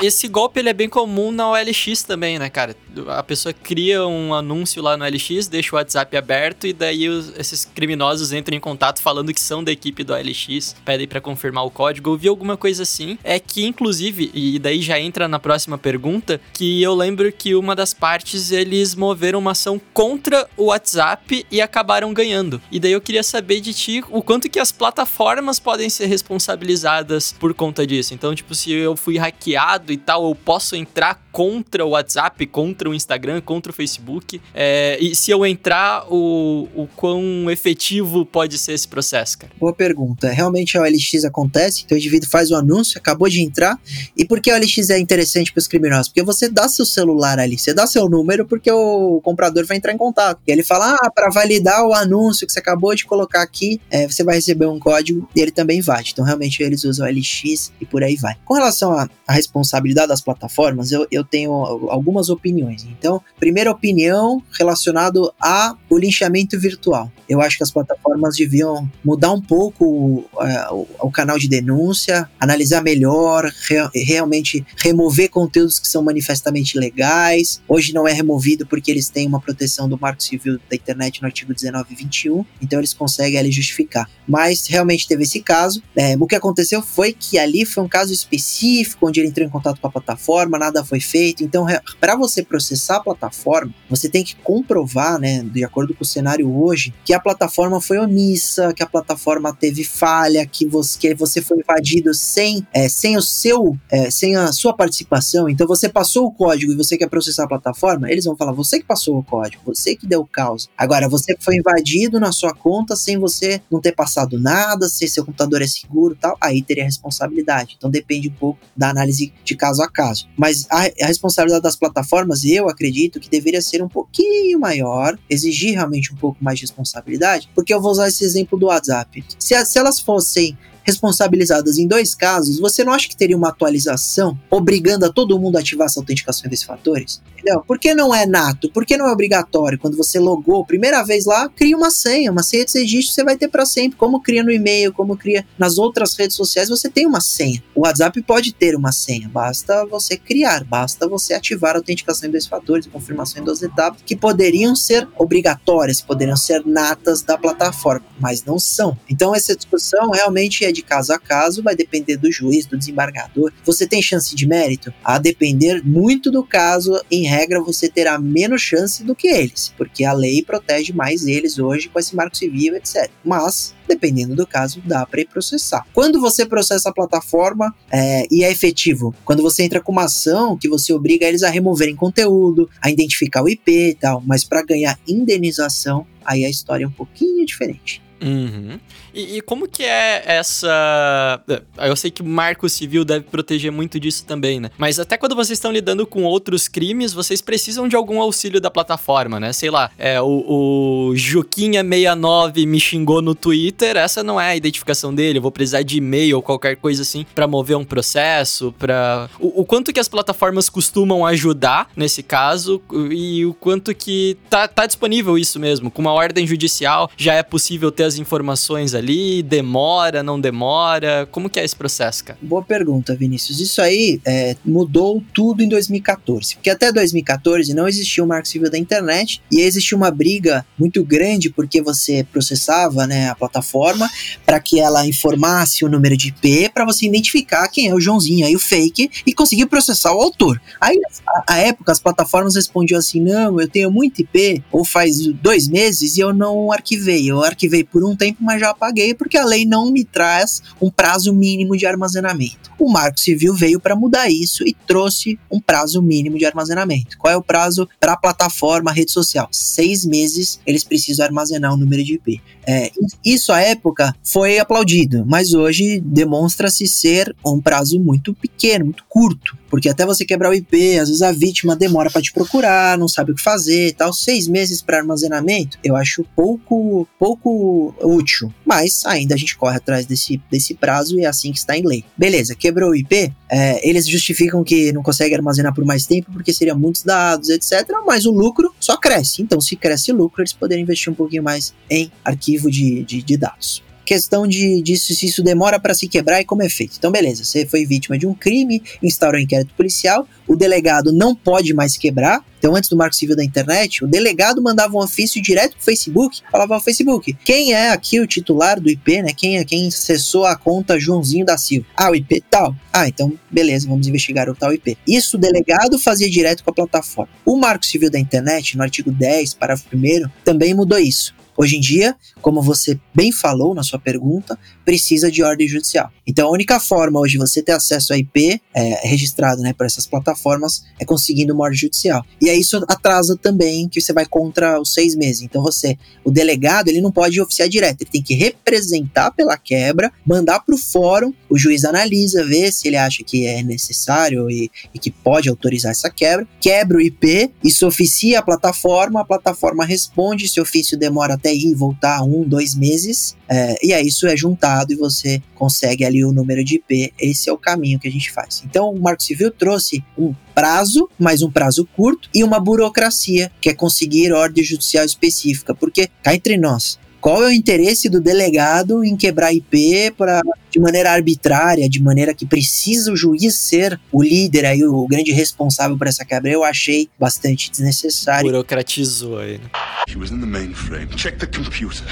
Esse golpe ele é bem comum na OLX também, né, cara? A pessoa cria um anúncio lá no OLX, deixa o WhatsApp aberto e daí os, esses criminosos entram em contato falando que são da equipe do OLX, pedem para confirmar o código. Eu vi alguma coisa assim. É que, inclusive, e daí já entra na próxima pergunta, que eu lembro que uma das partes eles moveram uma ação contra o WhatsApp e acabaram ganhando. E daí eu queria saber de ti o quanto que as plataformas podem ser responsabilizadas por conta disso. Então, tipo, se eu fui hackeado e tal, eu posso entrar contra o WhatsApp, contra o Instagram, contra o Facebook. É, e se eu entrar, o, o quão efetivo pode ser esse processo, cara? Boa pergunta. Realmente a OLX acontece, então o indivíduo faz o anúncio, acabou de entrar. E por que a OLX é interessante para os criminosos? Porque você dá seu celular ali, você dá seu número porque o comprador vai entrar em contato. E ele fala: ah, para validar o anúncio que você acabou de colocar aqui, é, você vai receber um código e ele também invade. Então realmente eles usam o OLX e por aí vai. Com relação à responsabilidade, responsabilidade das plataformas, eu, eu tenho algumas opiniões. Então, primeira opinião relacionado a linchamento virtual. Eu acho que as plataformas deviam mudar um pouco uh, o, o, canal de denúncia, analisar melhor, re, realmente remover conteúdos que são manifestamente legais. Hoje não é removido porque eles têm uma proteção do Marco Civil da Internet no artigo 19 e 21, então eles conseguem ali justificar. Mas realmente teve esse caso. É, o que aconteceu foi que ali foi um caso específico onde ele entrou em contato contato com a plataforma, nada foi feito. Então, para você processar a plataforma, você tem que comprovar, né, de acordo com o cenário hoje, que a plataforma foi omissa, que a plataforma teve falha, que você, que você foi invadido sem, é, sem o seu, é, sem a sua participação. Então, você passou o código e você quer processar a plataforma, eles vão falar: você que passou o código, você que deu caos. Agora, você foi invadido na sua conta sem você não ter passado nada, se seu computador é seguro tal, aí teria responsabilidade. Então, depende um pouco da análise de caso a caso. Mas a, a responsabilidade das plataformas, eu acredito que deveria ser um pouquinho maior, exigir realmente um pouco mais de responsabilidade, porque eu vou usar esse exemplo do WhatsApp. Se, se elas fossem responsabilizadas em dois casos, você não acha que teria uma atualização obrigando a todo mundo a ativar essa autenticação desses fatores? Entendeu? Por que não é nato? Por que não é obrigatório? Quando você logou primeira vez lá, cria uma senha, uma senha de registro você vai ter para sempre, como cria no e-mail, como cria nas outras redes sociais, você tem uma senha. O WhatsApp pode ter uma senha, basta você criar, basta você ativar a autenticação em dois fatores, confirmação em duas etapas, que poderiam ser obrigatórias, poderiam ser natas da plataforma, mas não são. Então essa discussão realmente é de caso a caso, vai depender do juiz, do desembargador. Você tem chance de mérito? A depender muito do caso, em regra, você terá menos chance do que eles, porque a lei protege mais eles hoje com esse marco civil, etc. Mas dependendo do caso, dá para processar. Quando você processa a plataforma é, e é efetivo, quando você entra com uma ação que você obriga eles a removerem conteúdo, a identificar o IP e tal, mas para ganhar indenização, aí a história é um pouquinho diferente. Uhum. E, e, como que é essa. Eu sei que o Marco Civil deve proteger muito disso também, né? Mas até quando vocês estão lidando com outros crimes, vocês precisam de algum auxílio da plataforma, né? Sei lá, é, o, o Juquinha69 me xingou no Twitter, essa não é a identificação dele, eu vou precisar de e-mail ou qualquer coisa assim para mover um processo, para o, o, quanto que as plataformas costumam ajudar nesse caso e o quanto que tá, tá disponível isso mesmo. Com uma ordem judicial já é possível ter as informações ali? Demora, não demora? Como que é esse processo, cara? Boa pergunta, Vinícius. Isso aí é, mudou tudo em 2014. Porque até 2014 não existia o marco civil da internet e existia uma briga muito grande porque você processava né, a plataforma para que ela informasse o número de IP para você identificar quem é o Joãozinho aí, o fake, e conseguir processar o autor. Aí, a, época, as plataformas respondiam assim: não, eu tenho muito IP, ou faz dois meses e eu não arquivei. Eu arquivei por por um tempo, mas já apaguei porque a lei não me traz um prazo mínimo de armazenamento. O Marco Civil veio para mudar isso e trouxe um prazo mínimo de armazenamento. Qual é o prazo para a plataforma, rede social? Seis meses eles precisam armazenar o número de IP. É, isso à época foi aplaudido, mas hoje demonstra-se ser um prazo muito pequeno, muito curto. Porque até você quebrar o IP, às vezes a vítima demora para te procurar, não sabe o que fazer e tal. Seis meses para armazenamento, eu acho pouco, pouco útil. Mas ainda a gente corre atrás desse, desse prazo e é assim que está em lei. Beleza, quebrou o IP, é, eles justificam que não consegue armazenar por mais tempo porque seria muitos dados, etc. Mas o lucro só cresce. Então, se cresce o lucro, eles poderiam investir um pouquinho mais em arquivo de, de, de dados questão de, de se isso demora para se quebrar e como é feito. Então, beleza, você foi vítima de um crime, instaurou um inquérito policial, o delegado não pode mais quebrar. Então, antes do Marco Civil da internet, o delegado mandava um ofício direto pro Facebook, falava ao Facebook: quem é aqui o titular do IP, né? Quem é quem acessou a conta Joãozinho da Silva? Ah, o IP tal. Ah, então beleza, vamos investigar o tal IP. Isso o delegado fazia direto com a plataforma. O Marco Civil da internet, no artigo 10, parágrafo 1, também mudou isso. Hoje em dia, como você bem falou na sua pergunta, precisa de ordem judicial. Então, a única forma hoje você ter acesso a IP é, registrado né, por essas plataformas é conseguindo uma ordem judicial. E aí isso atrasa também que você vai contra os seis meses. Então, você, o delegado, ele não pode oficiar direto, ele tem que representar pela quebra, mandar para o fórum, o juiz analisa, vê se ele acha que é necessário e, e que pode autorizar essa quebra, quebra o IP, isso oficia a plataforma, a plataforma responde, esse ofício demora até até e voltar um, dois meses, é, e aí isso é juntado e você consegue ali o número de IP. Esse é o caminho que a gente faz. Então, o Marco Civil trouxe um prazo, mas um prazo curto, e uma burocracia, que é conseguir ordem judicial específica, porque cá entre nós, qual é o interesse do delegado em quebrar IP para de maneira arbitrária, de maneira que precisa o juiz ser o líder aí, o grande responsável por essa quebra? Eu achei bastante desnecessário. Burocratizou aí. Né? He was in the mainframe. Check the computer.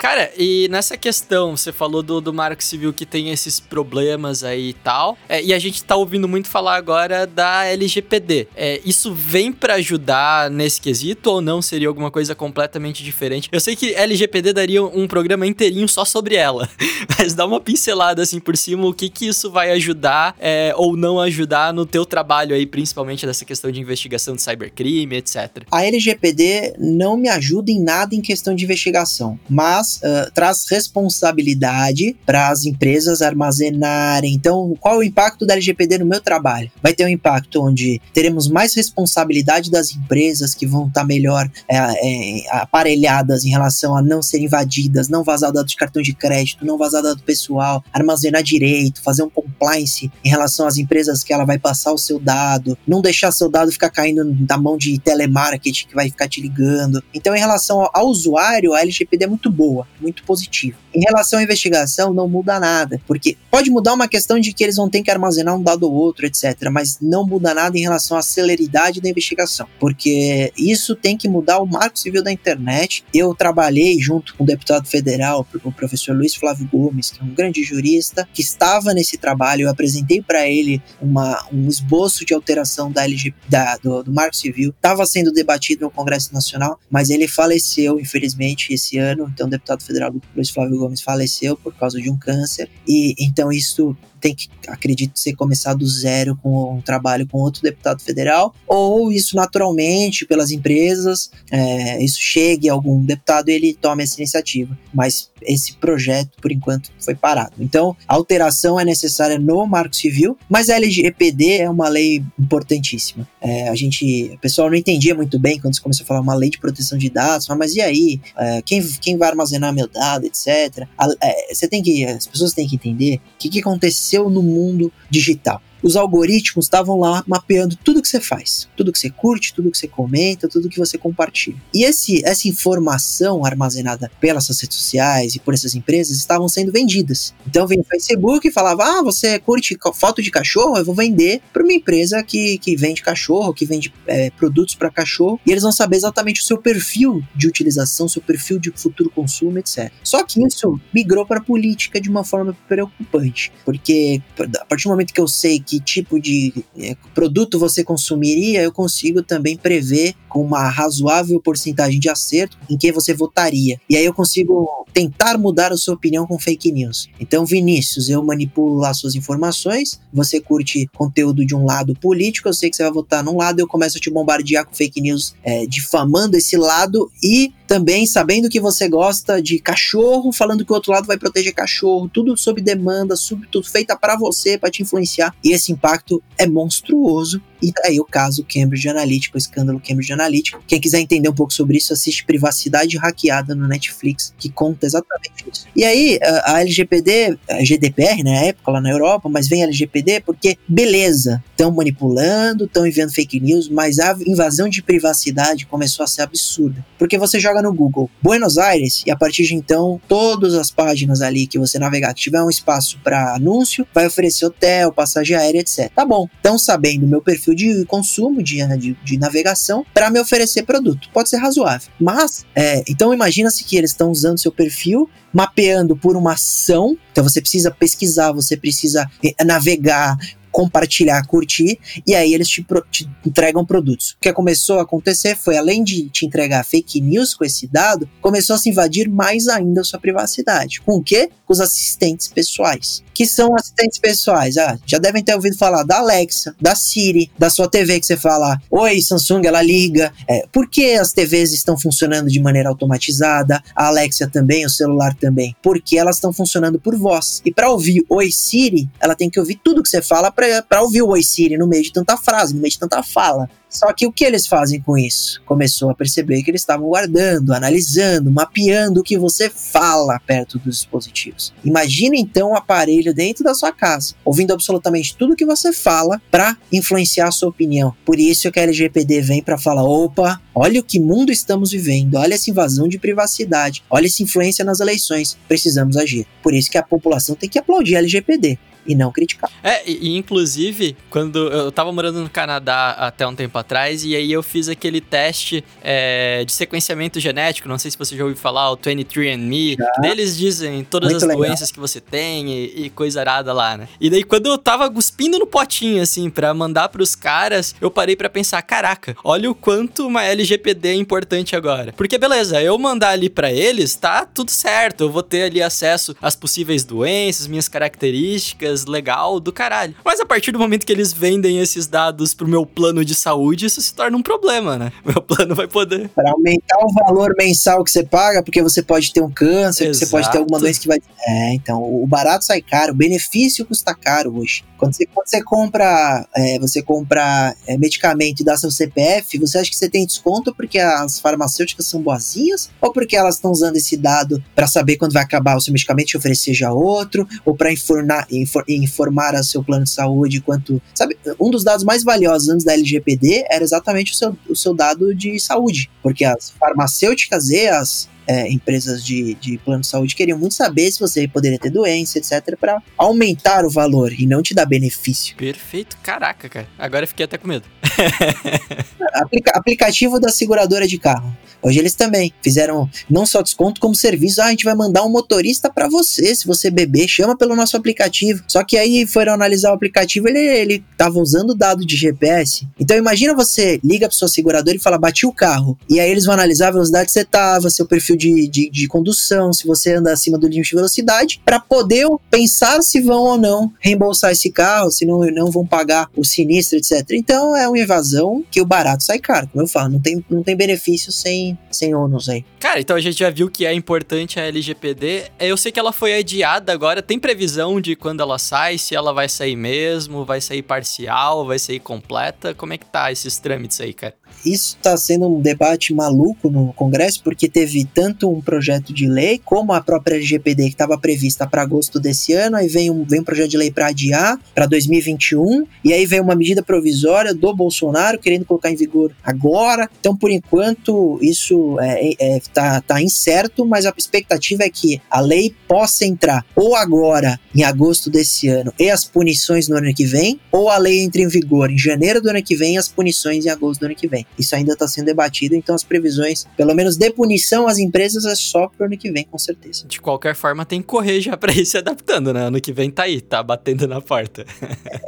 Cara, e nessa questão, você falou do, do Marco Civil que tem esses problemas aí e tal, é, e a gente tá ouvindo muito falar agora da LGPD. É, isso vem para ajudar nesse quesito ou não? Seria alguma coisa completamente diferente? Eu sei que LGPD daria um programa inteirinho só sobre ela, mas dá uma pincelada assim por cima, o que que isso vai ajudar é, ou não ajudar no teu trabalho aí, principalmente dessa questão de investigação de cybercrime, etc. A LGPD não me ajuda em nada em questão de investigação, mas uh, traz responsabilidade para as empresas armazenarem. Então, qual é o impacto da LGPD no meu trabalho? Vai ter um impacto onde teremos mais responsabilidade das empresas que vão estar tá melhor é, é, aparelhadas em relação a não ser invadidas, não vazar dados de cartão de crédito, não vazar dado pessoal, armazenar direito, fazer um compliance em relação às empresas que ela vai passar o seu dado, não deixar seu dado ficar caindo na mão de telemarketing que vai ficar te ligando. Então, em relação ao usuário, a LGPD é muito boa boa, muito positiva. Em relação à investigação, não muda nada, porque pode mudar uma questão de que eles vão ter que armazenar um dado ou outro, etc. Mas não muda nada em relação à celeridade da investigação, porque isso tem que mudar o marco civil da internet. Eu trabalhei junto com o deputado federal, o professor Luiz Flávio Gomes, que é um grande jurista, que estava nesse trabalho. Eu apresentei para ele uma, um esboço de alteração da LG, da, do, do marco civil. Estava sendo debatido no Congresso Nacional, mas ele faleceu, infelizmente, esse ano. Então, deputado federal Luiz Flávio Gomes faleceu por causa de um câncer, e então isso tem que, acredito, ser começar do zero com um trabalho com outro deputado federal, ou isso naturalmente pelas empresas, é, isso chegue a algum deputado e ele tome essa iniciativa. Mas esse projeto, por enquanto, foi parado. Então, a alteração é necessária no Marco Civil, mas a LGPD é uma lei importantíssima. É, a gente, o pessoal não entendia muito bem quando se começou a falar uma lei de proteção de dados, mas e aí? É, quem, quem vai armazenar meu dado, etc. A, é, você tem que, as pessoas têm que entender o que, que aconteceu no mundo digital os algoritmos estavam lá mapeando tudo que você faz, tudo que você curte, tudo que você comenta, tudo que você compartilha. E esse, essa informação armazenada pelas redes sociais e por essas empresas estavam sendo vendidas. Então vem o Facebook e falava: Ah, você curte foto de cachorro? Eu vou vender para uma empresa que, que vende cachorro, que vende é, produtos para cachorro, e eles vão saber exatamente o seu perfil de utilização, seu perfil de futuro consumo, etc. Só que isso migrou para a política de uma forma preocupante, porque a partir do momento que eu sei que tipo de é, produto você consumiria, eu consigo também prever com uma razoável porcentagem de acerto em quem você votaria. E aí eu consigo tentar mudar a sua opinião com fake news. Então, Vinícius, eu manipulo lá suas informações, você curte conteúdo de um lado político, eu sei que você vai votar num lado, eu começo a te bombardear com fake news, é, difamando esse lado e também sabendo que você gosta de cachorro, falando que o outro lado vai proteger cachorro, tudo sob demanda, tudo feita para você, para te influenciar. E esse impacto é monstruoso. E daí o caso Cambridge Analytica, o escândalo Cambridge Analytica. Quem quiser entender um pouco sobre isso, assiste Privacidade Hackeada no Netflix, que conta exatamente isso. E aí, a LGPD, a GDPR na época lá na Europa, mas vem a LGPD porque, beleza, estão manipulando, estão enviando fake news, mas a invasão de privacidade começou a ser absurda. Porque você joga no Google Buenos Aires e a partir de então, todas as páginas ali que você navegar, que tiver um espaço para anúncio, vai oferecer hotel, passagem aérea, etc. Tá bom, estão sabendo meu perfil de consumo, de, né, de, de navegação, para me oferecer produto. Pode ser razoável. Mas, é, então imagina-se que eles estão usando seu perfil, mapeando por uma ação. Então você precisa pesquisar, você precisa é, navegar, compartilhar, curtir, e aí eles te, te, entregam produtos. O que começou a acontecer foi, além de te entregar fake news com esse dado, começou a se invadir mais ainda a sua privacidade. Com o quê? Com os assistentes pessoais. Que são assistentes pessoais? Ah, já devem ter ouvido falar da Alexa, da Siri, da sua TV que você fala, oi Samsung, ela liga. É, por que as TVs estão funcionando de maneira automatizada? A Alexa também, o celular também? Porque elas estão funcionando por voz. E para ouvir oi Siri, ela tem que ouvir tudo que você fala para para ouvir o Oi Siri no meio de tanta frase, no meio de tanta fala. Só que o que eles fazem com isso? Começou a perceber que eles estavam guardando, analisando, mapeando o que você fala perto dos dispositivos. Imagina então um aparelho dentro da sua casa, ouvindo absolutamente tudo que você fala para influenciar a sua opinião. Por isso que a LGPD vem para falar: opa, olha o que mundo estamos vivendo, olha essa invasão de privacidade, olha essa influência nas eleições, precisamos agir. Por isso que a população tem que aplaudir a LGPD. E não criticar. É, e, inclusive, quando eu tava morando no Canadá até um tempo atrás, e aí eu fiz aquele teste é, de sequenciamento genético, não sei se você já ouviu falar, o 23andMe, eles dizem todas Muito as legal. doenças que você tem e, e, coisa arada lá, né? E daí quando eu tava cuspindo no potinho, assim, pra mandar pros caras, eu parei para pensar, caraca, olha o quanto uma LGPD é importante agora. Porque beleza, eu mandar ali para eles, tá tudo certo, eu vou ter ali acesso às possíveis doenças, minhas características, legal, do caralho. Mas a partir do momento que eles vendem esses dados pro meu plano de saúde, isso se torna um problema, né? Meu plano vai poder. Para aumentar o valor mensal que você paga, porque você pode ter um câncer, você pode ter alguma doença que vai. É, então, o barato sai caro, o benefício custa caro hoje. Quando você, quando você compra, é, você compra é, medicamento e dá seu CPF, você acha que você tem desconto porque as farmacêuticas são boazinhas? Ou porque elas estão usando esse dado para saber quando vai acabar o seu medicamento e oferecer já outro? Ou para informar, informar a seu plano de saúde quanto. Sabe, um dos dados mais valiosos antes da LGPD era exatamente o seu, o seu dado de saúde. Porque as farmacêuticas e as é, empresas de, de plano de saúde queriam muito saber se você poderia ter doença, etc, para aumentar o valor e não te dar benefício. Perfeito. Caraca, cara. Agora eu fiquei até com medo. Aplica aplicativo da seguradora de carro. Hoje eles também fizeram não só desconto, como serviço. Ah, a gente vai mandar um motorista para você, se você beber, chama pelo nosso aplicativo. Só que aí foram analisar o aplicativo, ele, ele tava usando dado de GPS. Então imagina você liga para sua seguradora e fala, bati o carro. E aí eles vão analisar a velocidade que você tava, seu perfil de, de, de condução, se você anda acima do limite de velocidade, para poder pensar se vão ou não reembolsar esse carro, se não, não vão pagar o sinistro, etc. Então é uma evasão que o barato sai caro, como eu falo, não tem, não tem benefício sem sem, ônus aí. Cara, então a gente já viu que é importante a LGPD. Eu sei que ela foi adiada agora. Tem previsão de quando ela sai? Se ela vai sair mesmo? Vai sair parcial? Vai sair completa? Como é que tá esses trâmites aí, cara? Isso está sendo um debate maluco no Congresso, porque teve tanto um projeto de lei, como a própria LGPD, que estava prevista para agosto desse ano, aí vem um, vem um projeto de lei para adiar para 2021, e aí vem uma medida provisória do Bolsonaro querendo colocar em vigor agora. Então, por enquanto, isso é, é, tá, tá incerto, mas a expectativa é que a lei possa entrar ou agora, em agosto desse ano, e as punições no ano que vem, ou a lei entre em vigor em janeiro do ano que vem e as punições em agosto do ano que vem. Isso ainda está sendo debatido, então as previsões, pelo menos de punição às empresas, é só pro ano que vem, com certeza. De qualquer forma, tem que correr já para ir se adaptando, né? Ano que vem tá aí, tá batendo na porta.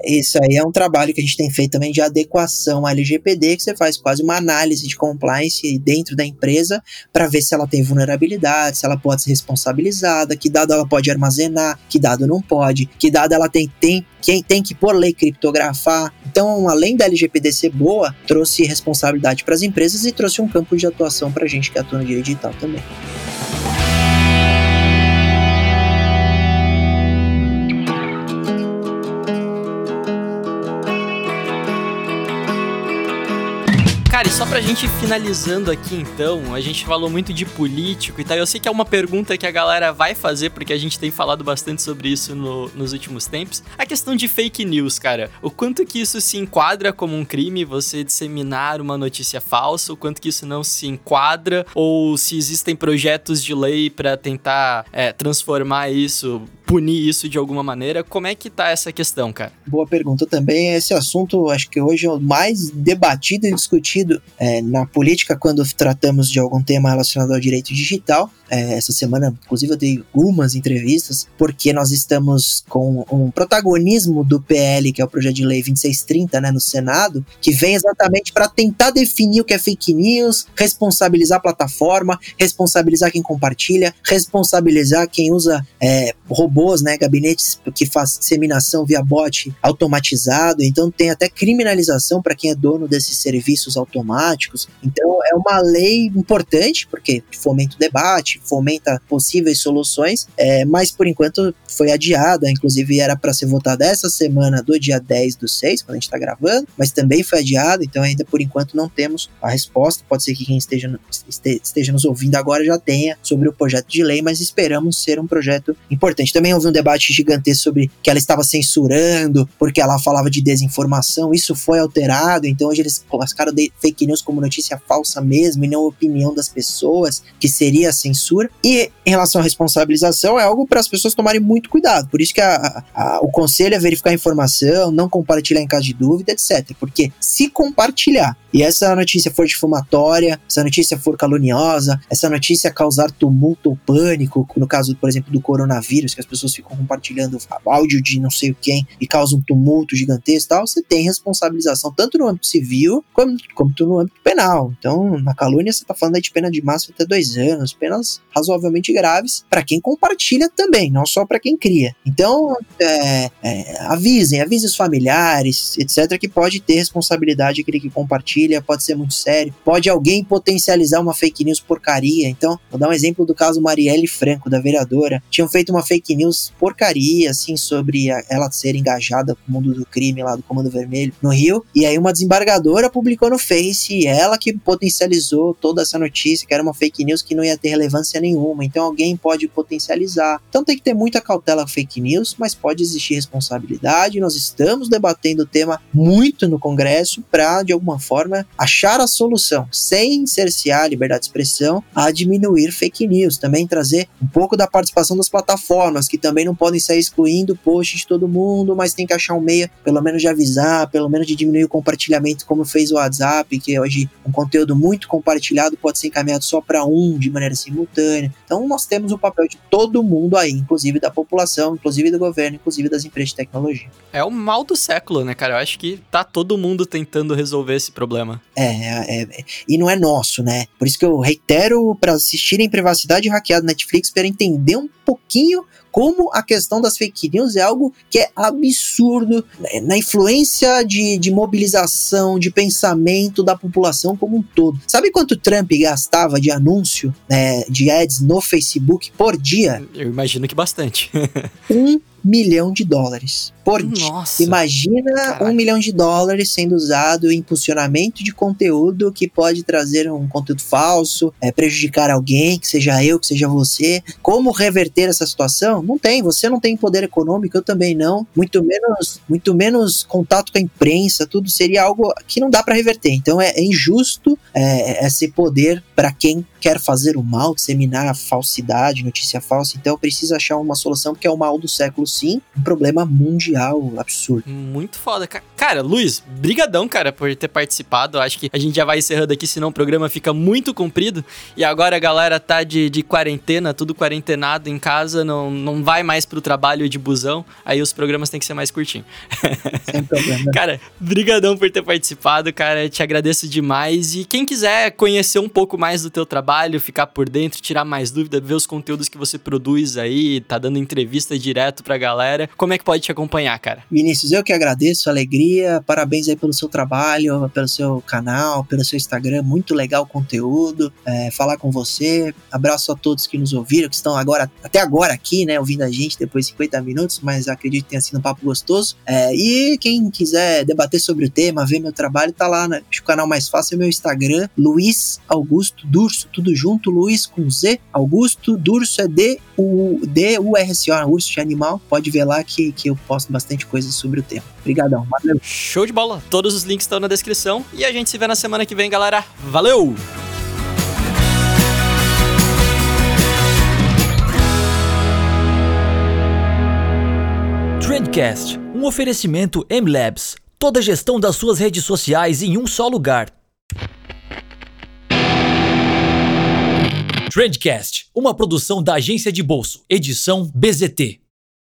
Isso aí é um trabalho que a gente tem feito também de adequação à LGPD, que você faz quase uma análise de compliance dentro da empresa para ver se ela tem vulnerabilidade, se ela pode ser responsabilizada, que dado ela pode armazenar, que dado não pode, que dado ela tem, tem quem tem que por lei criptografar. Então, além da LGPD ser boa, trouxe responsabilidade para as empresas e trouxe um campo de atuação para a gente que atua no direito digital também. E só pra gente finalizando aqui então, a gente falou muito de político e tal. Eu sei que é uma pergunta que a galera vai fazer, porque a gente tem falado bastante sobre isso no, nos últimos tempos. A questão de fake news, cara. O quanto que isso se enquadra como um crime, você disseminar uma notícia falsa, o quanto que isso não se enquadra, ou se existem projetos de lei para tentar é, transformar isso punir isso de alguma maneira. Como é que tá essa questão, cara? Boa pergunta também. Esse assunto, acho que hoje é o mais debatido e discutido é, na política quando tratamos de algum tema relacionado ao direito digital. É, essa semana, inclusive, eu dei algumas entrevistas, porque nós estamos com um protagonismo do PL, que é o projeto de lei 2630, né, no Senado, que vem exatamente para tentar definir o que é fake news, responsabilizar a plataforma, responsabilizar quem compartilha, responsabilizar quem usa é, robôs robôs, né, gabinetes que faz disseminação via bot automatizado, então tem até criminalização para quem é dono desses serviços automáticos. Então é uma lei importante porque fomenta o debate, fomenta possíveis soluções, é, mas por enquanto foi adiada, inclusive era para ser votada essa semana do dia 10 do 6, quando a gente está gravando, mas também foi adiada, então ainda por enquanto não temos a resposta. Pode ser que quem esteja, esteja nos ouvindo agora já tenha sobre o projeto de lei, mas esperamos ser um projeto importante. Também também houve um debate gigantesco sobre que ela estava censurando, porque ela falava de desinformação. Isso foi alterado, então hoje eles colocaram fake news como notícia falsa mesmo e não opinião das pessoas, que seria a censura. E em relação à responsabilização, é algo para as pessoas tomarem muito cuidado. Por isso que a, a, o conselho é verificar a informação, não compartilhar em caso de dúvida, etc. Porque se compartilhar e essa notícia for difumatória, essa notícia for caluniosa, essa notícia causar tumulto ou pânico, no caso, por exemplo, do coronavírus, que as pessoas ficam compartilhando áudio de não sei quem e causa um tumulto gigantesco tal, você tem responsabilização tanto no âmbito civil como, como no âmbito penal. Então, na calúnia, você está falando de pena de máximo até dois anos, penas razoavelmente graves para quem compartilha também, não só para quem cria. Então, é, é, avisem, avisem os familiares, etc., que pode ter responsabilidade aquele que compartilha, pode ser muito sério, pode alguém potencializar uma fake news porcaria. Então, vou dar um exemplo do caso Marielle Franco, da vereadora. Tinham feito uma fake news porcaria, assim, sobre ela ser engajada com o mundo do crime lá do Comando Vermelho no Rio. E aí uma desembargadora publicou no Face ela que potencializou toda essa notícia, que era uma fake news que não ia ter relevância nenhuma. Então alguém pode potencializar. Então tem que ter muita cautela fake news, mas pode existir responsabilidade. Nós estamos debatendo o tema muito no Congresso para, de alguma forma, achar a solução, sem cercear a liberdade de expressão, a diminuir fake news. Também trazer um pouco da participação das plataformas, que também não podem sair excluindo post de todo mundo, mas tem que achar um meio, pelo menos de avisar, pelo menos de diminuir o compartilhamento, como fez o WhatsApp, que hoje um conteúdo muito compartilhado pode ser encaminhado só para um de maneira simultânea. Então nós temos o papel de todo mundo aí, inclusive da população, inclusive do governo, inclusive das empresas de tecnologia. É o mal do século, né, cara? Eu acho que tá todo mundo tentando resolver esse problema. É, é, é e não é nosso, né? Por isso que eu reitero para assistirem Privacidade Hackeada Netflix para entender um pouquinho como a questão das fake news é algo que é absurdo né, na influência de, de mobilização, de pensamento da população como um todo. Sabe quanto Trump gastava de anúncio, né, de ads no Facebook por dia? Eu imagino que bastante. um milhão de dólares por Nossa, dia. Imagina um milhão de dólares sendo usado em impulsionamento de conteúdo que pode trazer um conteúdo falso, é, prejudicar alguém, que seja eu, que seja você. Como reverter essa situação? Não tem. Você não tem poder econômico, eu também não. Muito menos, muito menos contato com a imprensa. Tudo seria algo que não dá para reverter. Então é, é injusto é, esse poder para quem quer fazer o mal, disseminar a falsidade, notícia falsa. Então precisa achar uma solução porque é o mal do século sim, um problema mundial absurdo. Muito foda. Cara, Luiz, brigadão, cara, por ter participado. Acho que a gente já vai encerrando aqui, senão o programa fica muito comprido. E agora a galera tá de, de quarentena, tudo quarentenado em casa, não, não vai mais pro trabalho de busão. Aí os programas têm que ser mais curtinhos. Sem problema. cara, brigadão por ter participado, cara. Te agradeço demais. E quem quiser conhecer um pouco mais do teu trabalho, ficar por dentro, tirar mais dúvida, ver os conteúdos que você produz aí, tá dando entrevista direto pra galera, como é que pode te acompanhar, cara? Vinícius, eu que agradeço, alegria, parabéns aí pelo seu trabalho, pelo seu canal, pelo seu Instagram, muito legal o conteúdo, é, falar com você, abraço a todos que nos ouviram, que estão agora, até agora aqui, né, ouvindo a gente depois de 50 minutos, mas acredito que tenha sido um papo gostoso, é, e quem quiser debater sobre o tema, ver meu trabalho, tá lá, né, o canal mais fácil é meu Instagram, Luiz Augusto Durso, tudo junto, Luiz com Z, Augusto Durso é D-U-R-C-O, urso de animal, pode ver lá que, que eu posto bastante coisa sobre o tema. Obrigadão, valeu. Show de bola. Todos os links estão na descrição e a gente se vê na semana que vem, galera. Valeu! Trendcast, um oferecimento M-Labs. Toda a gestão das suas redes sociais em um só lugar. Trendcast, uma produção da agência de bolso, edição BZT.